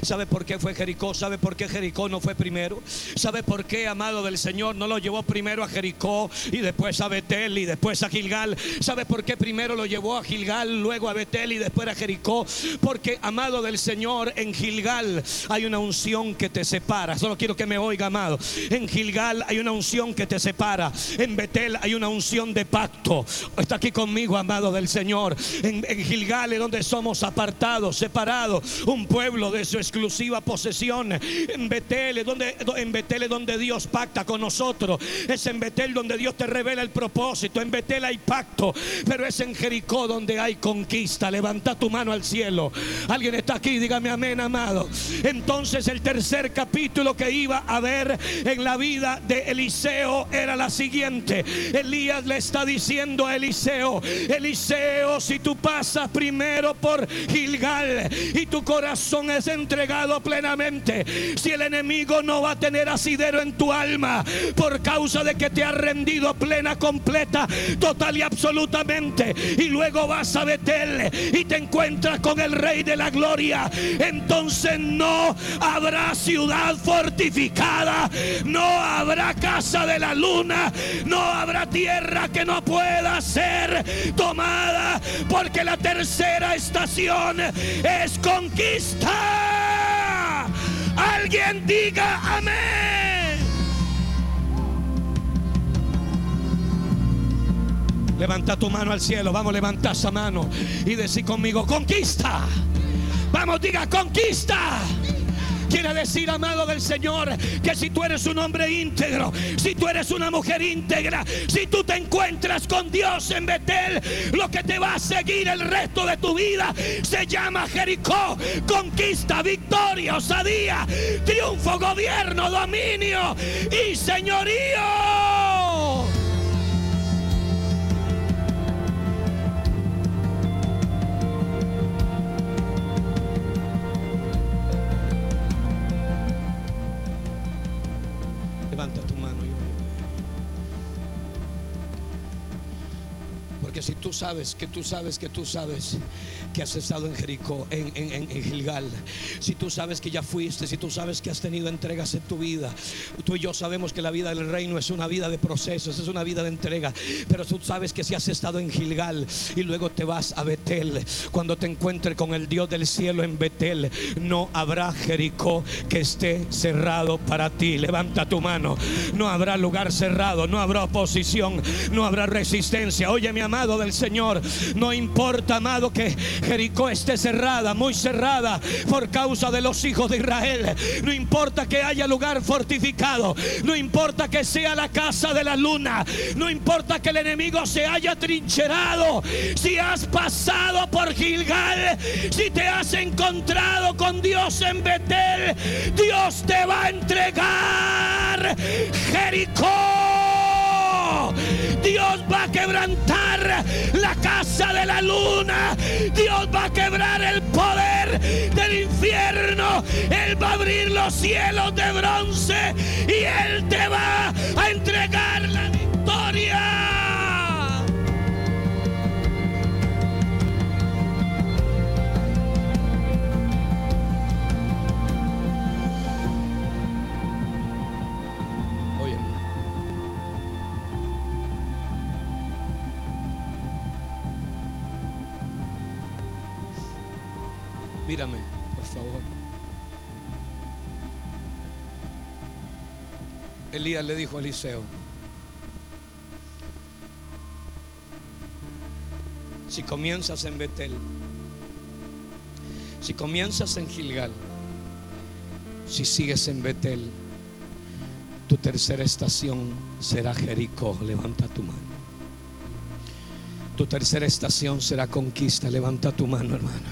¿Sabe por qué fue Jericó? ¿Sabe por qué Jericó no fue primero? ¿Sabe por qué, amado del Señor, no lo llevó primero a Jericó y después a Betel y después a Gilgal? ¿Sabe por qué primero lo llevó a Gilgal, luego a Betel y después a Jericó? Porque, amado del Señor, en Gilgal hay una unción que te separa. Solo quiero que me oiga, amado. En Gilgal hay una unción que te separa. En Betel hay una unción de pacto. Está aquí conmigo, amado del Señor. En, Gilgal es donde somos apartados, separados un pueblo de su exclusiva posesión. En Betel, donde, en Betel donde Dios pacta con nosotros. Es en Betel donde Dios te revela el propósito. En Betel hay pacto, pero es en Jericó donde hay conquista. Levanta tu mano al cielo. Alguien está aquí, dígame amén, amado. Entonces el tercer capítulo que iba a ver en la vida de Eliseo era la siguiente. Elías le está diciendo a Eliseo, Eliseo, si tú pasas primero por Gilgal y tu corazón es entregado plenamente, si el enemigo no va a tener asidero en tu alma por causa de que te ha rendido plena, completa, total y absolutamente, y luego vas a Betel y te encuentras con el Rey de la Gloria, entonces no habrá ciudad fortificada, no habrá casa de la luna, no habrá tierra que no pueda ser tomada, porque la tercera estación es conquista. Alguien diga amén. Levanta tu mano al cielo. Vamos, levanta esa mano y decir conmigo, conquista. Vamos, diga, conquista. Quiere decir, amado del Señor, que si tú eres un hombre íntegro, si tú eres una mujer íntegra, si tú te encuentras con Dios en Betel, lo que te va a seguir el resto de tu vida se llama Jericó, conquista, victoria, osadía, triunfo, gobierno, dominio y señorío. Tú sabes, que tú sabes, que tú sabes que has estado en Jericó, en, en, Gilgal, si tú sabes que ya fuiste, si tú sabes que has tenido entregas en tu vida, tú y yo sabemos que la vida del reino es una vida de procesos, es una vida de entrega, pero tú sabes que si has estado en Gilgal y luego te vas a Betel, cuando te encuentres con el Dios del cielo en Betel, no habrá Jericó que esté cerrado para ti. Levanta tu mano, no habrá lugar cerrado, no habrá oposición, no habrá resistencia. Oye, mi amado del Señor. No importa, amado, que Jericó esté cerrada, muy cerrada, por causa de los hijos de Israel. No importa que haya lugar fortificado. No importa que sea la casa de la luna. No importa que el enemigo se haya trincherado. Si has pasado por Gilgal, si te has encontrado con Dios en Betel, Dios te va a entregar Jericó. Dios va a quebrantar la casa de la luna. Dios va a quebrar el poder del infierno. Él va a abrir los cielos de bronce y Él te va a entregar la victoria. Por favor. Elías le dijo a Eliseo, si comienzas en Betel, si comienzas en Gilgal, si sigues en Betel, tu tercera estación será Jericó. Levanta tu mano. Tu tercera estación será conquista. Levanta tu mano, hermano.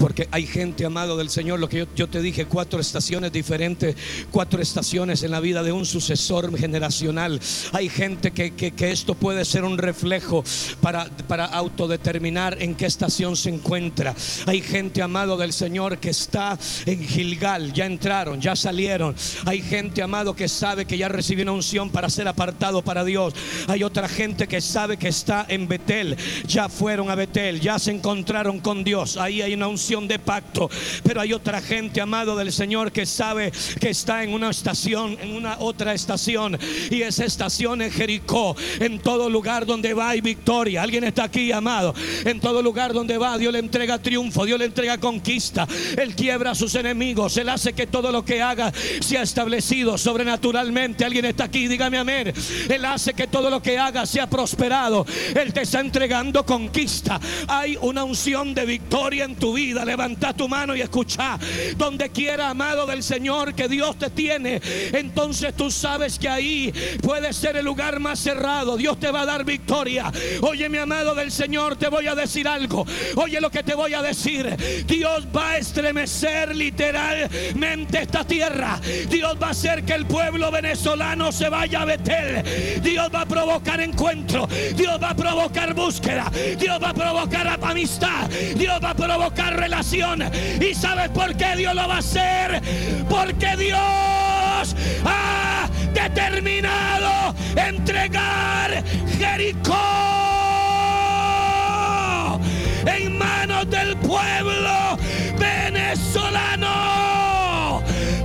Porque hay gente, amado del Señor, lo que yo, te dije, cuatro estaciones diferentes, cuatro estaciones en la vida de un sucesor generacional. Hay gente que, esto puede ser un reflejo para, para autodeterminar en qué estación se encuentra. Hay gente, amado del Señor, que está en Gilgal, ya entraron, ya salieron. Hay gente, amado, que sabe que ya recibió una unción para ser apartado para Dios. Hay otra gente que sabe que está en Betel, ya fueron a Betel, ya se encontraron con Dios. Ahí hay una unción de pacto. Pero hay otra gente, amado del Señor, que sabe que está en una estación, en una otra estación. Y esa estación es Jericó. En todo lugar donde va hay victoria. Alguien está aquí, amado. En todo lugar donde va, Dios le entrega triunfo, Dios le entrega conquista. Él quiebra a sus enemigos. Él hace que todo lo que haga sea establecido sobrenaturalmente. Alguien está aquí, dígame amén. Él hace que todo lo que haga sea prosperado. Él te está entregando conquista. Hay una unción de victoria en tu vida levanta tu mano y escucha. Donde quiera, amado del Señor, que Dios te tiene, entonces tú sabes que ahí puede ser el lugar más cerrado. Dios te va a dar victoria. Oye, mi amado del Señor, te voy a decir algo. Oye lo que te voy a decir. Dios va a estremecer literalmente esta tierra. Dios va a hacer que el pueblo venezolano se vaya a Betel. Dios va a provocar encuentro. Dios va a provocar búsqueda. Dios va a provocar amistad. Dios va a provocar ¿Y sabes por qué Dios lo va a hacer? Porque Dios ha determinado entregar Jericó en manos del pueblo venezolano.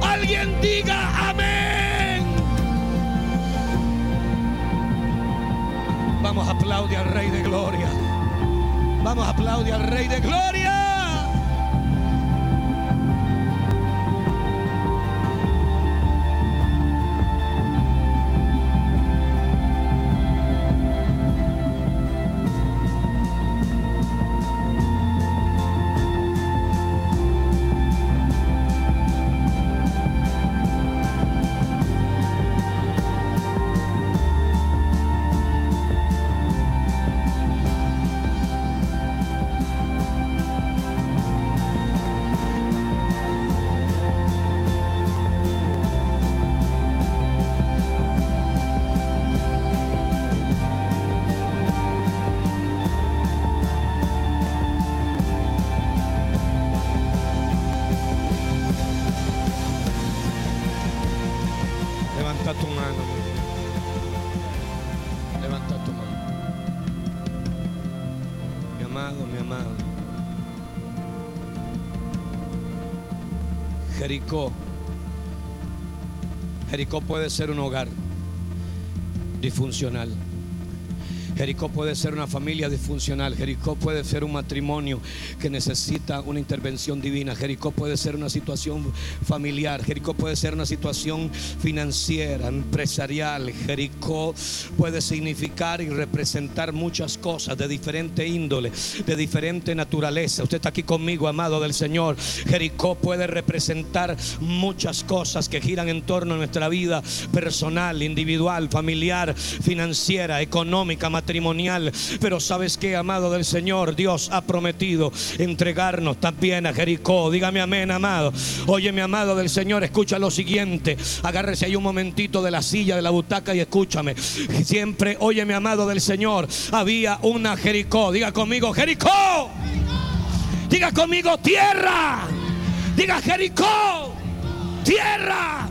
Alguien diga amén. Vamos a aplaudir al Rey de Gloria. Vamos a aplaudir al Rey de Gloria. Jericó. Puede ser un hogar disfuncional. Jericó puede ser una familia disfuncional. Jericó puede ser un matrimonio que necesita una intervención divina. Jericó puede ser una situación familiar. Jericó puede ser una situación financiera, empresarial. Jericó puede significar y representar muchas cosas de diferente índole, de diferente naturaleza. Usted está aquí conmigo, amado del Señor. Jericó puede representar muchas cosas que giran en torno a nuestra vida personal, individual, familiar, financiera, económica, material Pero sabes que, amado del Señor, Dios ha prometido entregarnos también a Jericó. Dígame amén, amado. Oye, mi amado del Señor, escucha lo siguiente. Agárrese ahí un momentito de la silla, de la butaca y escúchame. Siempre, oye, mi amado del Señor, había una Jericó. Diga conmigo, Jericó. Diga conmigo, tierra. Diga Jericó. Tierra.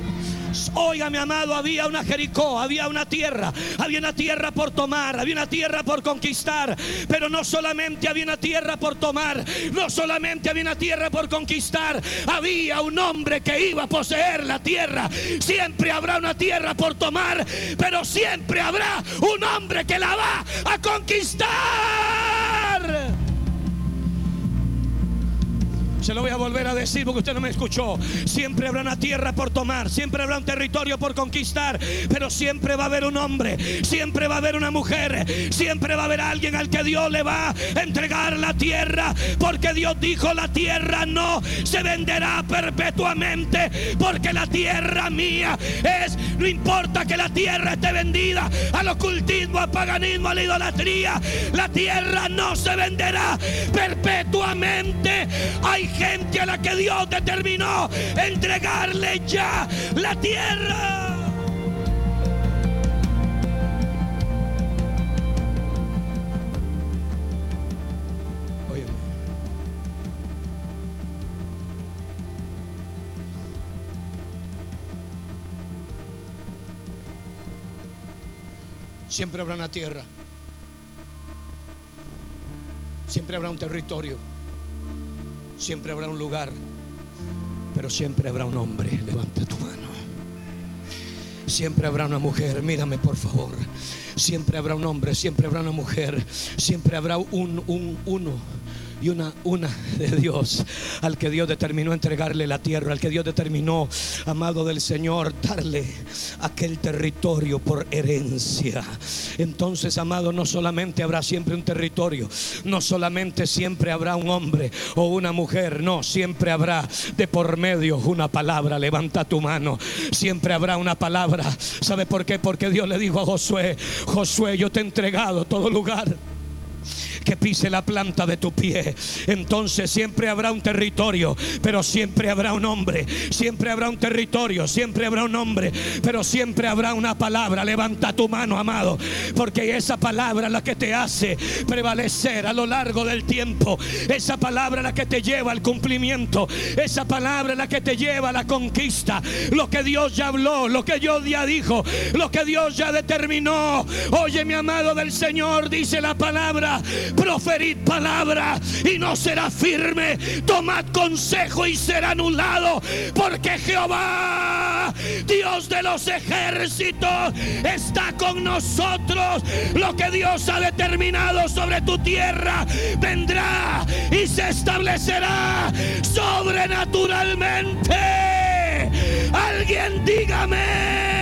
Oiga, mi amado, había una Jericó, había una tierra, había una tierra por tomar, había una tierra por conquistar. Pero no solamente había una tierra por tomar, no solamente había una tierra por conquistar, había un hombre que iba a poseer la tierra. Siempre habrá una tierra por tomar, pero siempre habrá un hombre que la va a conquistar. Se lo voy a volver a decir porque usted no me escuchó. Siempre habrá una tierra por tomar, siempre habrá un territorio por conquistar, pero siempre va a haber un hombre, siempre va a haber una mujer, siempre va a haber alguien al que Dios le va a entregar la tierra, porque Dios dijo la tierra no se venderá perpetuamente, porque la tierra mía es, no importa que la tierra esté vendida al ocultismo, al paganismo, a la idolatría, la tierra no se venderá perpetuamente. Hay gente a la que Dios determinó entregarle ya la tierra. Siempre habrá una tierra. Siempre habrá un territorio. Siempre habrá un lugar. Pero siempre habrá un hombre. Levanta tu mano. Siempre habrá una mujer. Mírame por favor. Siempre habrá un hombre. Siempre habrá una mujer. Siempre habrá un, un uno y una, una de Dios, al que Dios determinó entregarle la tierra, al que Dios determinó, amado del Señor, darle aquel territorio por herencia. Entonces, amado, no solamente habrá siempre un territorio, no solamente siempre habrá un hombre o una mujer, no, siempre habrá de por medio una palabra. Levanta tu mano, siempre habrá una palabra. ¿Sabe por qué? Porque Dios le dijo a Josué, Josué, yo te he entregado todo lugar que pise la planta de tu pie. Entonces siempre habrá un territorio, pero siempre habrá un hombre. Siempre habrá un territorio, siempre habrá un hombre, pero siempre habrá una palabra. Levanta tu mano, amado, porque esa palabra es la que te hace prevalecer a lo largo del tiempo. Esa palabra es la que te lleva al cumplimiento. Esa palabra es la que te lleva a la conquista. Lo que Dios ya habló, lo que Dios ya dijo, lo que Dios ya determinó. Oye, mi amado del Señor, dice la palabra proferid palabra y no será firme. Tomad consejo y será anulado, porque Jehová, Dios de los ejércitos, está con nosotros. Lo que Dios ha determinado sobre tu tierra vendrá y se establecerá sobrenaturalmente. Alguien dígame.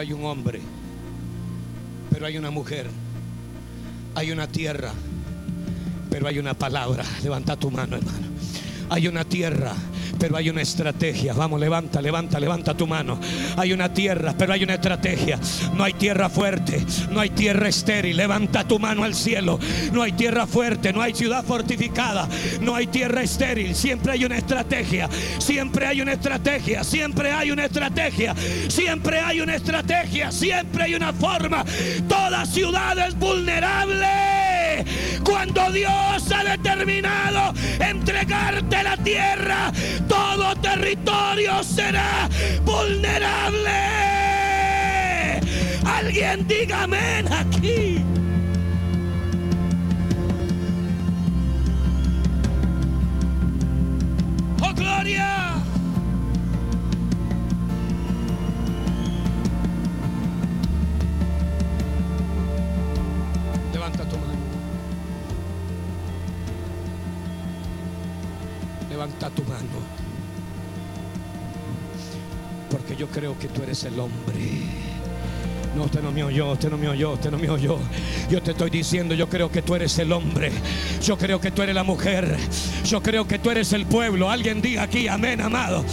Hay un hombre, pero hay una mujer, hay una tierra, pero hay una palabra. Levanta tu mano, hermano. Hay una tierra, pero hay una estrategia. Vamos, levanta, levanta, levanta tu mano. Hay una tierra, pero hay una estrategia. No hay tierra fuerte, no hay tierra estéril. Levanta tu mano al cielo. No hay tierra fuerte, no hay ciudad fortificada, no hay tierra estéril. Siempre hay una estrategia, siempre hay una estrategia, siempre hay una estrategia, siempre hay una estrategia, siempre hay una forma. Toda ciudad es vulnerable. Cuando Dios ha determinado entregarte la tierra, todo territorio será vulnerable. Alguien diga amén aquí. Oh, gloria. Levanta tu mano. Porque yo creo que tú eres el hombre. No, usted no me oyó, usted no me oyó, usted no me oyó. Yo te estoy diciendo, yo creo que tú eres el hombre. Yo creo que tú eres la mujer. Yo creo que tú eres el pueblo. Alguien diga aquí, amén, amado.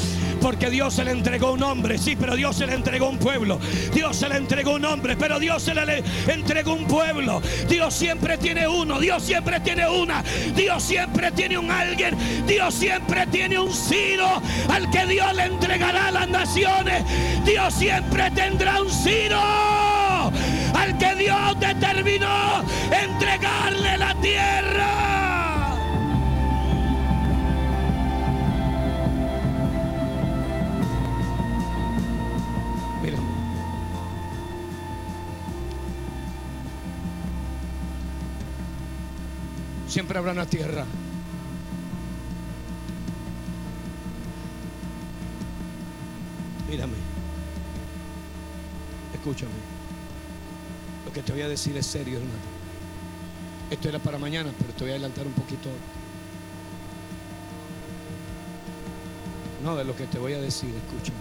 Porque Dios se le entregó un hombre, sí, pero Dios se le entregó un pueblo. Dios se le entregó un hombre, pero Dios se le entregó un pueblo. Dios siempre tiene uno, Dios siempre tiene una, Dios siempre tiene un alguien, Dios siempre tiene un Ciro al que Dios le entregará a las naciones. Dios siempre tendrá un Ciro al que Dios determinó entregarle la tierra. Siempre habrá una tierra. Mírame. Escúchame. Lo que te voy a decir es serio, hermano. Esto era para mañana, pero te voy a adelantar un poquito. No, de lo que te voy a decir, escúchame.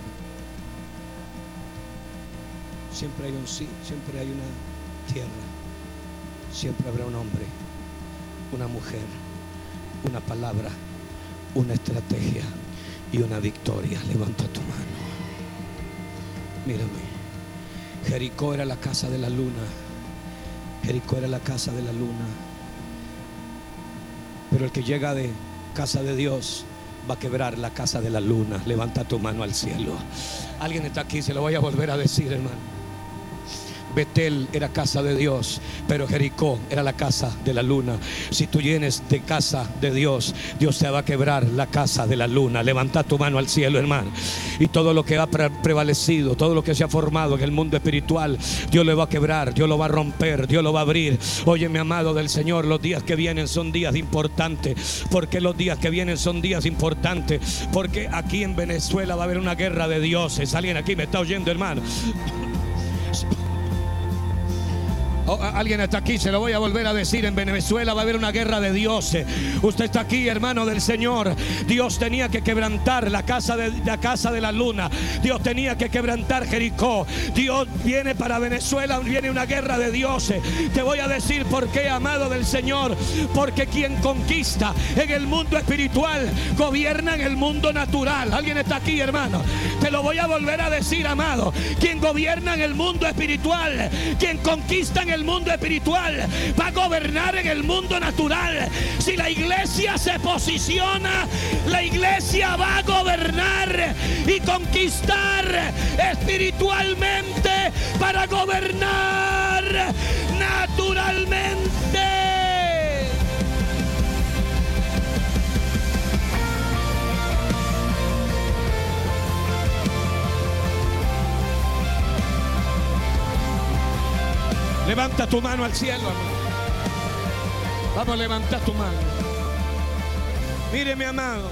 Siempre hay un sí, siempre hay una tierra. Siempre habrá un hombre, una mujer, una palabra, una estrategia y una victoria. Levanta tu mano. Mírame. Jericó era la casa de la luna. Jericó era la casa de la luna. Pero el que llega de casa de Dios va a quebrar la casa de la luna. Levanta tu mano al cielo. Alguien está aquí, se lo voy a volver a decir, hermano. Betel era casa de Dios, pero Jericó era la casa de la luna. Si tú vienes de casa de Dios, Dios te va a quebrar la casa de la luna. Levanta tu mano al cielo, hermano. Y todo lo que ha prevalecido, todo lo que se ha formado en el mundo espiritual, Dios lo va a quebrar, Dios lo va a romper, Dios lo va a abrir. Oye, mi amado del Señor, los días que vienen son días importantes. Porque los días que vienen son días importantes. Porque aquí en Venezuela va a haber una guerra de dioses. Alguien aquí me está oyendo, hermano. Oh, alguien está aquí, se lo voy a volver a decir. En Venezuela va a haber una guerra de dioses. Usted está aquí, hermano del Señor. Dios tenía que quebrantar la casa de la casa de la luna. Dios tenía que quebrantar Jericó. Dios viene para Venezuela, viene una guerra de dioses. Te voy a decir por qué, amado del Señor. Porque quien conquista en el mundo espiritual gobierna en el mundo natural. Alguien está aquí, hermano. Te lo voy a volver a decir, amado. Quien gobierna en el mundo espiritual, quien conquista en el el mundo espiritual, va a gobernar en el mundo natural. Si la iglesia se posiciona, la iglesia va a gobernar y conquistar espiritualmente para gobernar naturalmente. Levanta tu mano al cielo, Vamos a levantar tu mano. Mire, mi amado.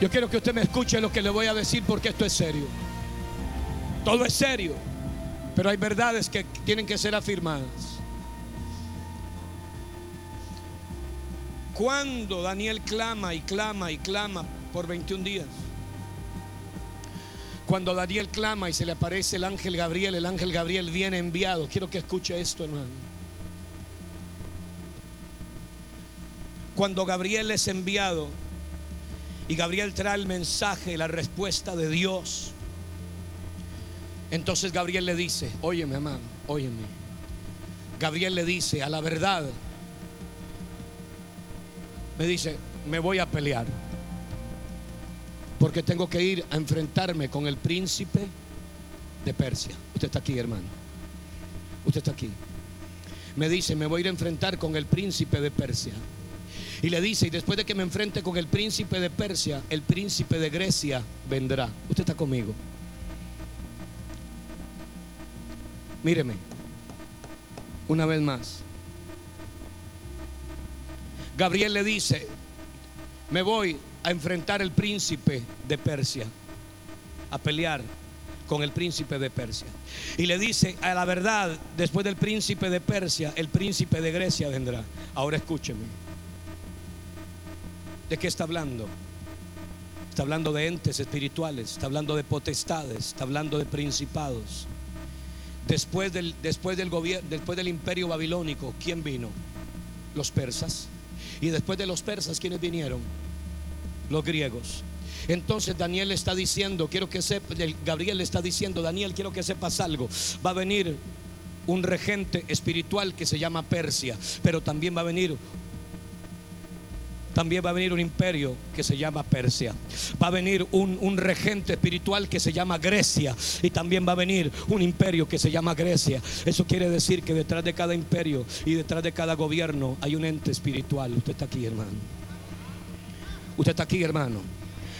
Yo quiero que usted me escuche lo que le voy a decir porque esto es serio. Todo es serio. Pero hay verdades que tienen que ser afirmadas. Cuando Daniel clama y clama y clama por 21 días. Cuando Daniel clama y se le aparece el ángel Gabriel, el ángel Gabriel viene enviado. Quiero que escuche esto, hermano. Cuando Gabriel es enviado y Gabriel trae el mensaje, la respuesta de Dios, entonces Gabriel le dice, óyeme, hermano, óyeme. Gabriel le dice, a la verdad, me dice, me voy a pelear. Porque tengo que ir a enfrentarme con el príncipe de Persia. Usted está aquí, hermano. Usted está aquí. Me dice, me voy a ir a enfrentar con el príncipe de Persia. Y le dice, y después de que me enfrente con el príncipe de Persia, el príncipe de Grecia vendrá. Usted está conmigo. Míreme, una vez más. Gabriel le dice, me voy a enfrentar el príncipe de Persia, a pelear con el príncipe de Persia. Y le dice, a la verdad, después del príncipe de Persia, el príncipe de Grecia vendrá. Ahora escúcheme. ¿De qué está hablando? Está hablando de entes espirituales, está hablando de potestades, está hablando de principados. Después del, después del, gobierno, después del imperio babilónico, ¿quién vino? Los persas. Y después de los persas, ¿quiénes vinieron? Los griegos. Entonces Daniel está diciendo, quiero que sepa, Gabriel está diciendo, Daniel, quiero que sepas algo. Va a venir un regente espiritual que se llama Persia, pero también va a venir también va a venir un imperio que se llama Persia. Va a venir un, un, regente espiritual que se llama Grecia. Y también va a venir un imperio que se llama Grecia. Eso quiere decir que detrás de cada imperio y detrás de cada gobierno hay un ente espiritual. Usted está aquí, hermano. Usted está aquí, hermano.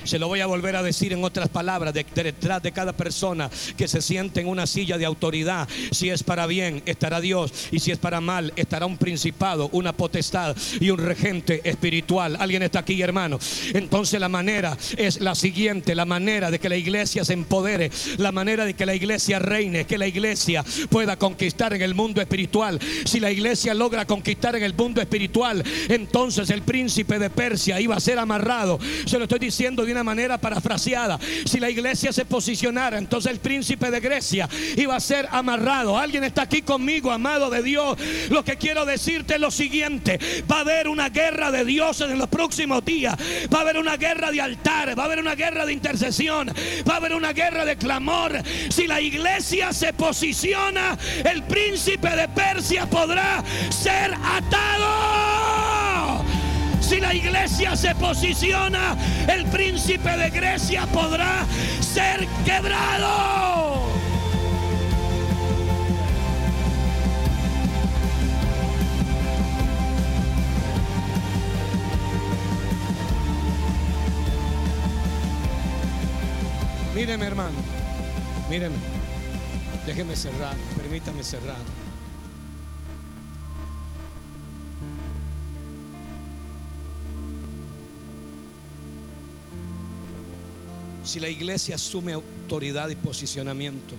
Se lo voy a volver a decir en otras palabras, detrás de cada persona que se siente en una silla de autoridad, si es para bien, estará Dios, y si es para mal, estará un principado, una potestad y un regente espiritual. ¿Alguien está aquí, hermano? Entonces la manera es la siguiente, la manera de que la iglesia se empodere, la manera de que la iglesia reine, que la iglesia pueda conquistar en el mundo espiritual. Si la iglesia logra conquistar en el mundo espiritual, entonces el príncipe de Persia iba a ser amarrado. Se lo estoy diciendo de una manera parafraseada. Si la iglesia se posicionara, entonces el príncipe de Grecia iba a ser amarrado. Alguien está aquí conmigo, amado de Dios. Lo que quiero decirte es lo siguiente. Va a haber una guerra de dioses en los próximos días. Va a haber una guerra de altares. Va a haber una guerra de intercesión. Va a haber una guerra de clamor. Si la iglesia se posiciona, el príncipe de Persia podrá ser atado. Si la iglesia se posiciona, el príncipe de Grecia podrá ser quebrado. Míreme, hermano. Míreme. Déjeme cerrar. Permítame cerrar. Si la iglesia asume autoridad y posicionamiento,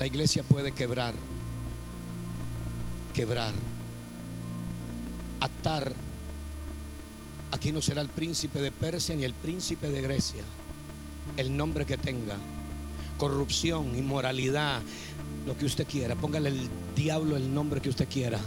la iglesia puede quebrar, quebrar, atar. Aquí no será el príncipe de Persia ni el príncipe de Grecia, el nombre que tenga, corrupción, inmoralidad, lo que usted quiera, póngale el diablo el nombre que usted quiera.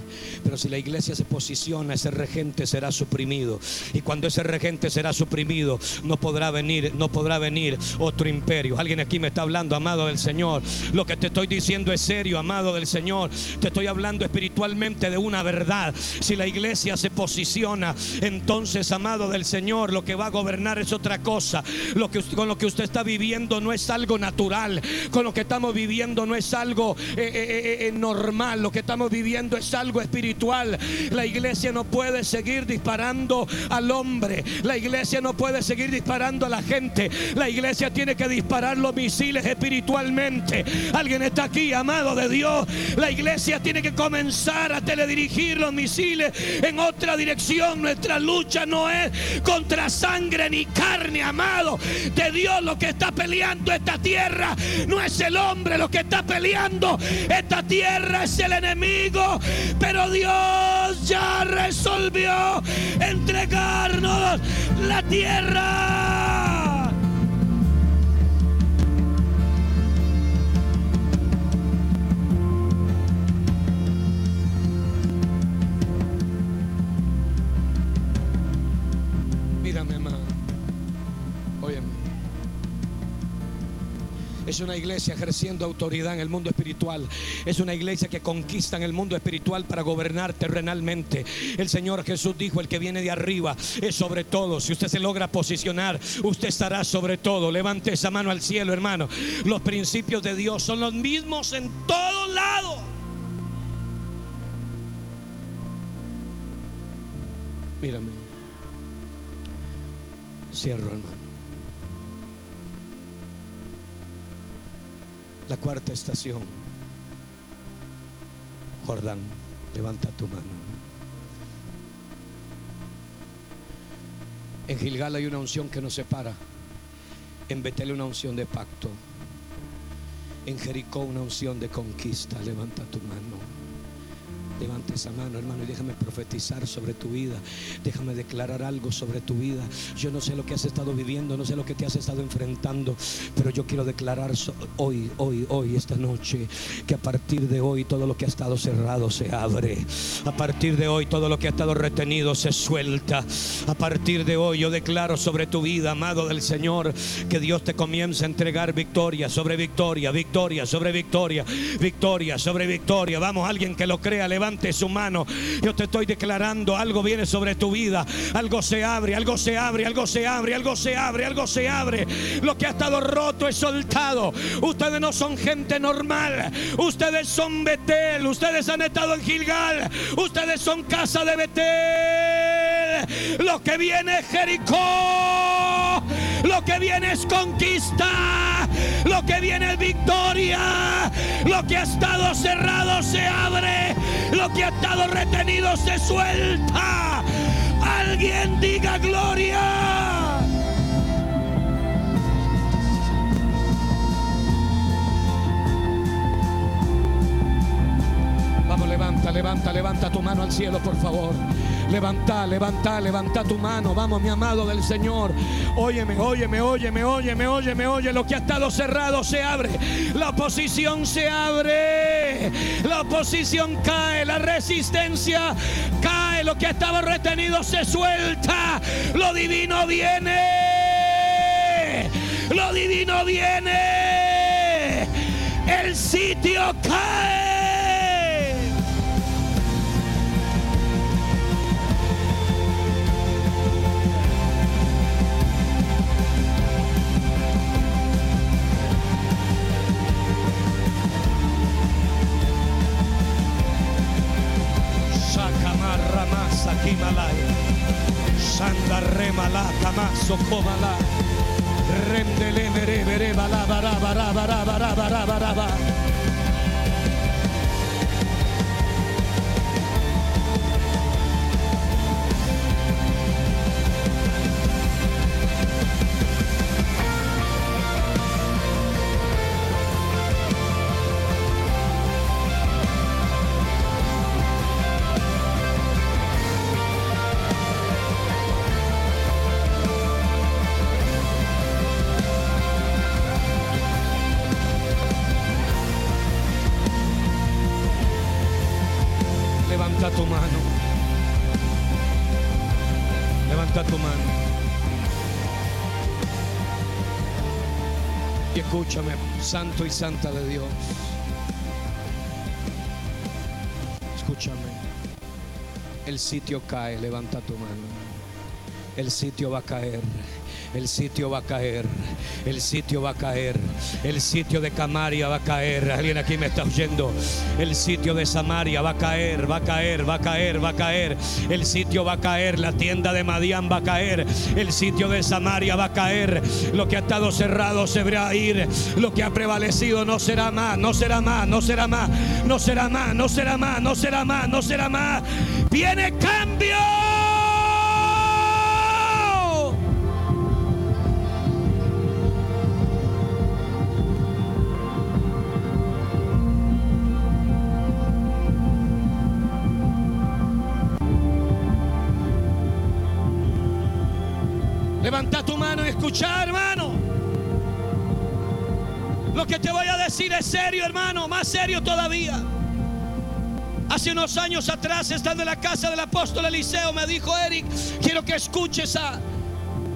Pero si la iglesia se posiciona, ese regente será suprimido. Y cuando ese regente será suprimido, no podrá venir, no podrá venir otro imperio. Alguien aquí me está hablando, amado del Señor. Lo que te estoy diciendo es serio, amado del Señor. Te estoy hablando espiritualmente de una verdad. Si la iglesia se posiciona, entonces, amado del Señor, lo que va a gobernar es otra cosa. Lo que con lo que usted está viviendo no es algo natural. Con lo que estamos viviendo no es algo eh, eh, eh, normal lo que estamos viviendo es algo espiritual. La iglesia no puede seguir disparando al hombre. La iglesia no puede seguir disparando a la gente. La iglesia tiene que disparar los misiles espiritualmente. Alguien está aquí, amado de Dios. La iglesia tiene que comenzar a teledirigir los misiles en otra dirección. Nuestra lucha no es contra sangre ni carne, amado de Dios. Lo que está peleando esta tierra no es el hombre. Lo que está peleando esta tierra es el enemigo, pero Dios ya resolvió entregarnos la tierra. Es una iglesia ejerciendo autoridad en el mundo espiritual. Es una iglesia que conquista en el mundo espiritual para gobernar terrenalmente. El Señor Jesús dijo, el que viene de arriba es sobre todo. Si usted se logra posicionar, usted estará sobre todo. Levante esa mano al cielo, hermano. Los principios de Dios son los mismos en todos lados. Mírame. Cierro, hermano. La cuarta estación. Jordán, levanta tu mano. En Gilgal hay una unción que nos separa. En Betel una unción de pacto. En Jericó una unción de conquista. Levanta tu mano. Levante esa mano, hermano, y déjame profetizar sobre tu vida. Déjame declarar algo sobre tu vida. Yo no sé lo que has estado viviendo, no sé lo que te has estado enfrentando, pero yo quiero declarar hoy, hoy, hoy, esta noche, que a partir de hoy todo lo que ha estado cerrado se abre. A partir de hoy todo lo que ha estado retenido se suelta. A partir de hoy yo declaro sobre tu vida, amado del Señor, que Dios te comienza a entregar victoria sobre victoria, victoria sobre victoria, victoria sobre victoria. Vamos, alguien que lo crea, levanta levante su mano. Yo te estoy declarando, algo viene sobre tu vida. Algo se abre, algo se abre, algo se abre, algo se abre, algo se abre. Lo que ha estado roto es soltado. Ustedes no son gente normal. Ustedes son Betel. Ustedes han estado en Gilgal. Ustedes son casa de Betel. Lo que viene es Jericó. Lo que viene es conquista. Lo que viene es victoria. Lo que ha estado cerrado se abre. Lo que ha estado retenido se suelta. Alguien diga gloria. Vamos, levanta, levanta, levanta tu mano al cielo, por favor. Levanta, levanta, levanta tu mano. Vamos, mi amado del Señor. Óyeme, óyeme, óyeme, óyeme, óyeme, oye. Lo que ha estado cerrado se abre. La oposición se abre. La oposición cae. La resistencia cae. Lo que ha estado retenido se suelta. Lo divino viene. Lo divino viene. El sitio cae. Santo y santa de Dios. Escúchame. El sitio cae, levanta tu mano. El sitio va a caer. El sitio va a caer. El sitio va a caer. El sitio de Camaria va a caer. Alguien aquí me está oyendo. El sitio de Samaria va a caer, va a caer, va a caer, va a caer. El sitio va a caer. La tienda de Madián va a caer. El sitio de Samaria va a caer. Lo que ha estado cerrado se verá ir. Lo que ha prevalecido no será más, no será más, no será más, no será más, no será más, no será más, no será más. Viene cambio. Serio, hermano, más serio todavía. Hace unos años atrás, estando en la casa del apóstol Eliseo, me dijo Eric, quiero que escuches a,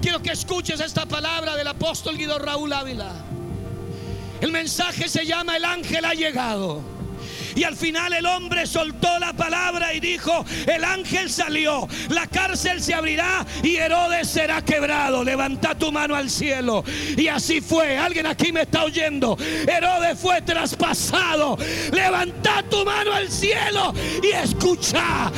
quiero que escuches esta palabra del apóstol Guido Raúl Ávila. El mensaje se llama El ángel ha llegado. Y al final el hombre soltó la palabra y dijo, el ángel salió, la cárcel se abrirá y Herodes será quebrado. Levanta tu mano al cielo. Y así fue. Alguien aquí me está oyendo. Herodes fue traspasado. Levanta tu mano al cielo y escucha.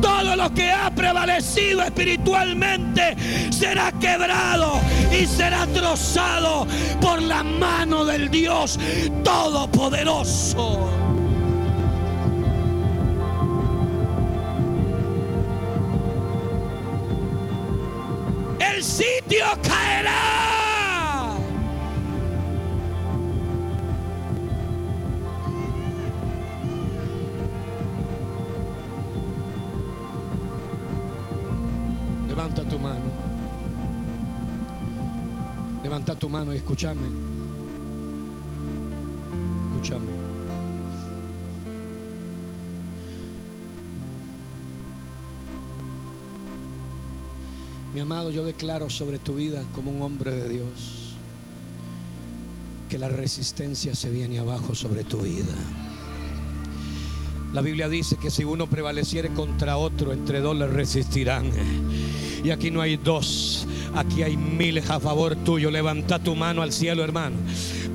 Todo lo que ha prevalecido espiritualmente será quebrado y será trozado por la mano del Dios Todopoderoso. El sitio caerá. Levanta tu mano. Levanta tu mano y escúchame. Escúchame. Amado, yo declaro sobre tu vida como un hombre de Dios que la resistencia se viene abajo sobre tu vida. La Biblia dice que si uno prevaleciere contra otro, entre dos le resistirán. Y aquí no hay dos, aquí hay miles a favor tuyo. Levanta tu mano al cielo, hermano.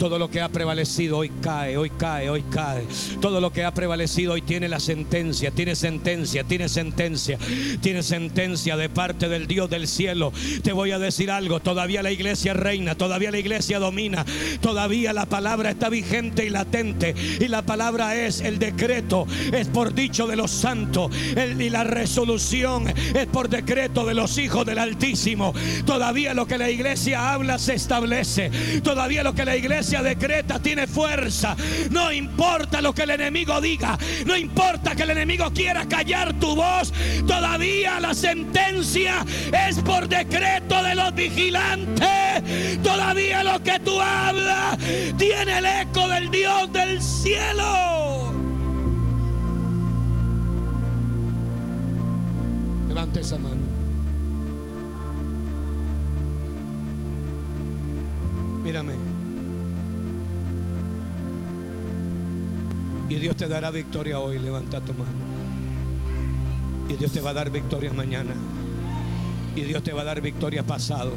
Todo lo que ha prevalecido hoy cae, hoy cae, hoy cae. Todo lo que ha prevalecido hoy tiene la sentencia, tiene sentencia, tiene sentencia, tiene sentencia de parte del Dios del cielo. Te voy a decir algo, todavía la iglesia reina, todavía la iglesia domina, todavía la palabra está vigente y latente. Y la palabra es el decreto, es por dicho de los santos. y la resolución es por decreto de los hijos del Altísimo. Todavía lo que la iglesia habla se establece. Todavía lo que la iglesia decreta tiene fuerza. No importa lo que el enemigo diga. No importa que el enemigo quiera callar tu voz. Todavía la sentencia es por decreto de los vigilantes. Todavía lo que tú hablas tiene el eco del Dios del cielo. Levante esa mano. Mírame. Y Dios te dará victoria hoy. Levanta tu mano. Y Dios te va a dar victoria mañana. Y Dios te va a dar victoria pasado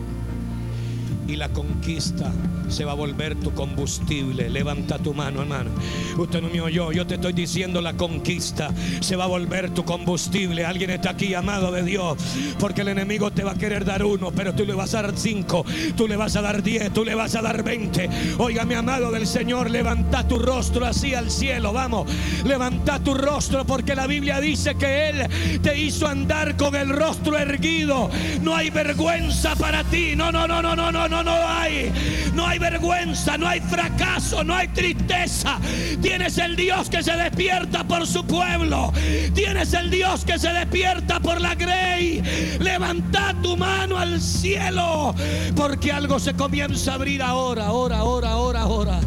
y la conquista se va a volver tu combustible. Levanta tu mano, hermano. Usted no me oyó. Yo te estoy diciendo la conquista se va a volver tu combustible. Alguien está aquí, amado de Dios. Porque el enemigo te va a querer dar uno, pero tú le vas a dar cinco. Tú le vas a dar diez. Tú le vas a dar veinte. Oiga, mi amado del Señor, levanta tu rostro así al cielo. Vamos, levanta tu rostro porque la Biblia dice que Él te hizo andar con el rostro erguido. No hay vergüenza para ti. No, no, no, no, no, no no, no hay. No hay vergüenza, no hay fracaso, no hay tristeza. Tienes el Dios que se despierta por su pueblo. Tienes el Dios que se despierta por la grey. Levanta tu mano al cielo. Porque algo se comienza a abrir ahora, ahora, ahora, ahora, ahora.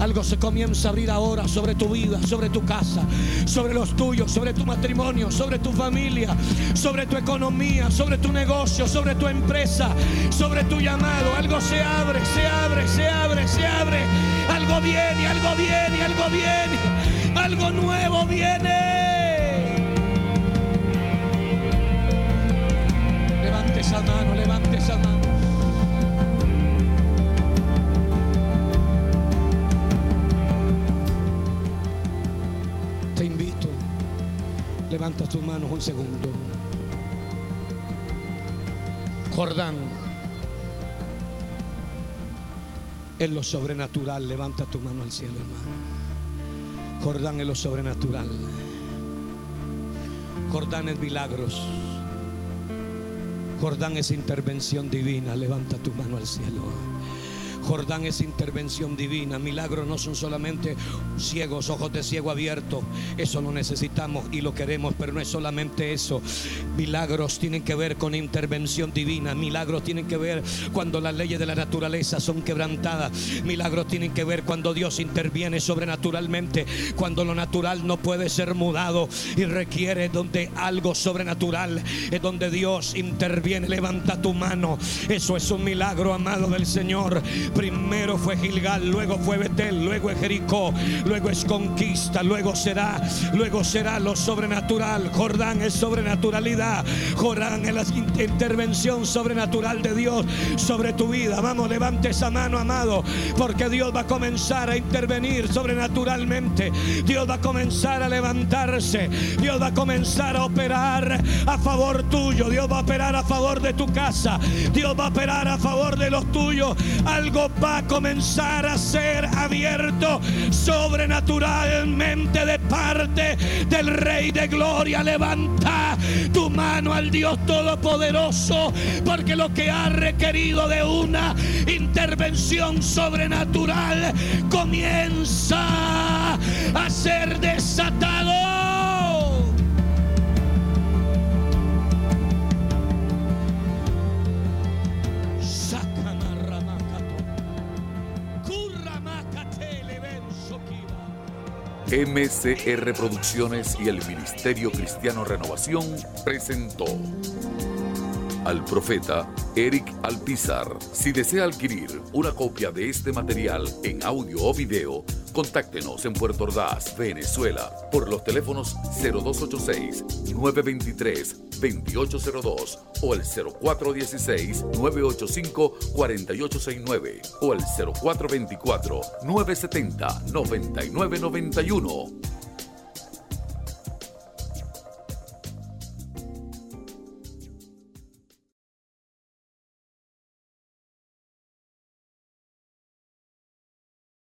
Algo se comienza a abrir ahora sobre tu vida, sobre tu casa, sobre los tuyos, sobre tu matrimonio, sobre tu familia, sobre tu economía, sobre tu negocio, sobre tu empresa, sobre tu llamado. Algo se abre, se abre, se abre, se abre. Algo viene, algo viene, algo viene. Algo nuevo viene. Levante esa mano, levante esa mano. Levanta tus manos un segundo. Jordán. En lo sobrenatural. Levanta tu mano al cielo, hermano. Jordán en lo sobrenatural. Jordán es milagros. Jordán es intervención divina. Levanta tu mano al cielo. Jordán es intervención divina. Milagros no son solamente ciegos, ojos de ciego abiertos. Eso lo necesitamos y lo queremos, pero no es solamente eso. Milagros tienen que ver con intervención divina. Milagros tienen que ver cuando las leyes de la naturaleza son quebrantadas. Milagros tienen que ver cuando Dios interviene sobrenaturalmente. Cuando lo natural no puede ser mudado y requiere donde algo sobrenatural es donde Dios interviene. Levanta tu mano. Eso es un milagro, amado del Señor. Primero fue Gilgal, luego fue Betel, luego es Jericó, luego es conquista, luego será, luego será lo sobrenatural. Jordán es sobrenaturalidad. Jordán es la intervención sobrenatural de Dios sobre tu vida. Vamos, levante esa mano, amado, porque Dios va a comenzar a intervenir sobrenaturalmente. Dios va a comenzar a levantarse. Dios va a comenzar a operar a favor tuyo. Dios va a operar a favor de tu casa. Dios va a operar a favor de los tuyos. Algo va a comenzar a ser abierto sobrenaturalmente de parte del Rey de Gloria. Levanta tu mano al Dios Todopoderoso, porque lo que ha requerido de una intervención sobrenatural comienza a ser desatado. MCR Producciones y el Ministerio Cristiano Renovación presentó al profeta Eric Alpizar. Si desea adquirir una copia de este material en audio o video, contáctenos en Puerto Ordaz, Venezuela, por los teléfonos 0286-923-2802 o el 0416-985-4869 o el 0424-970-9991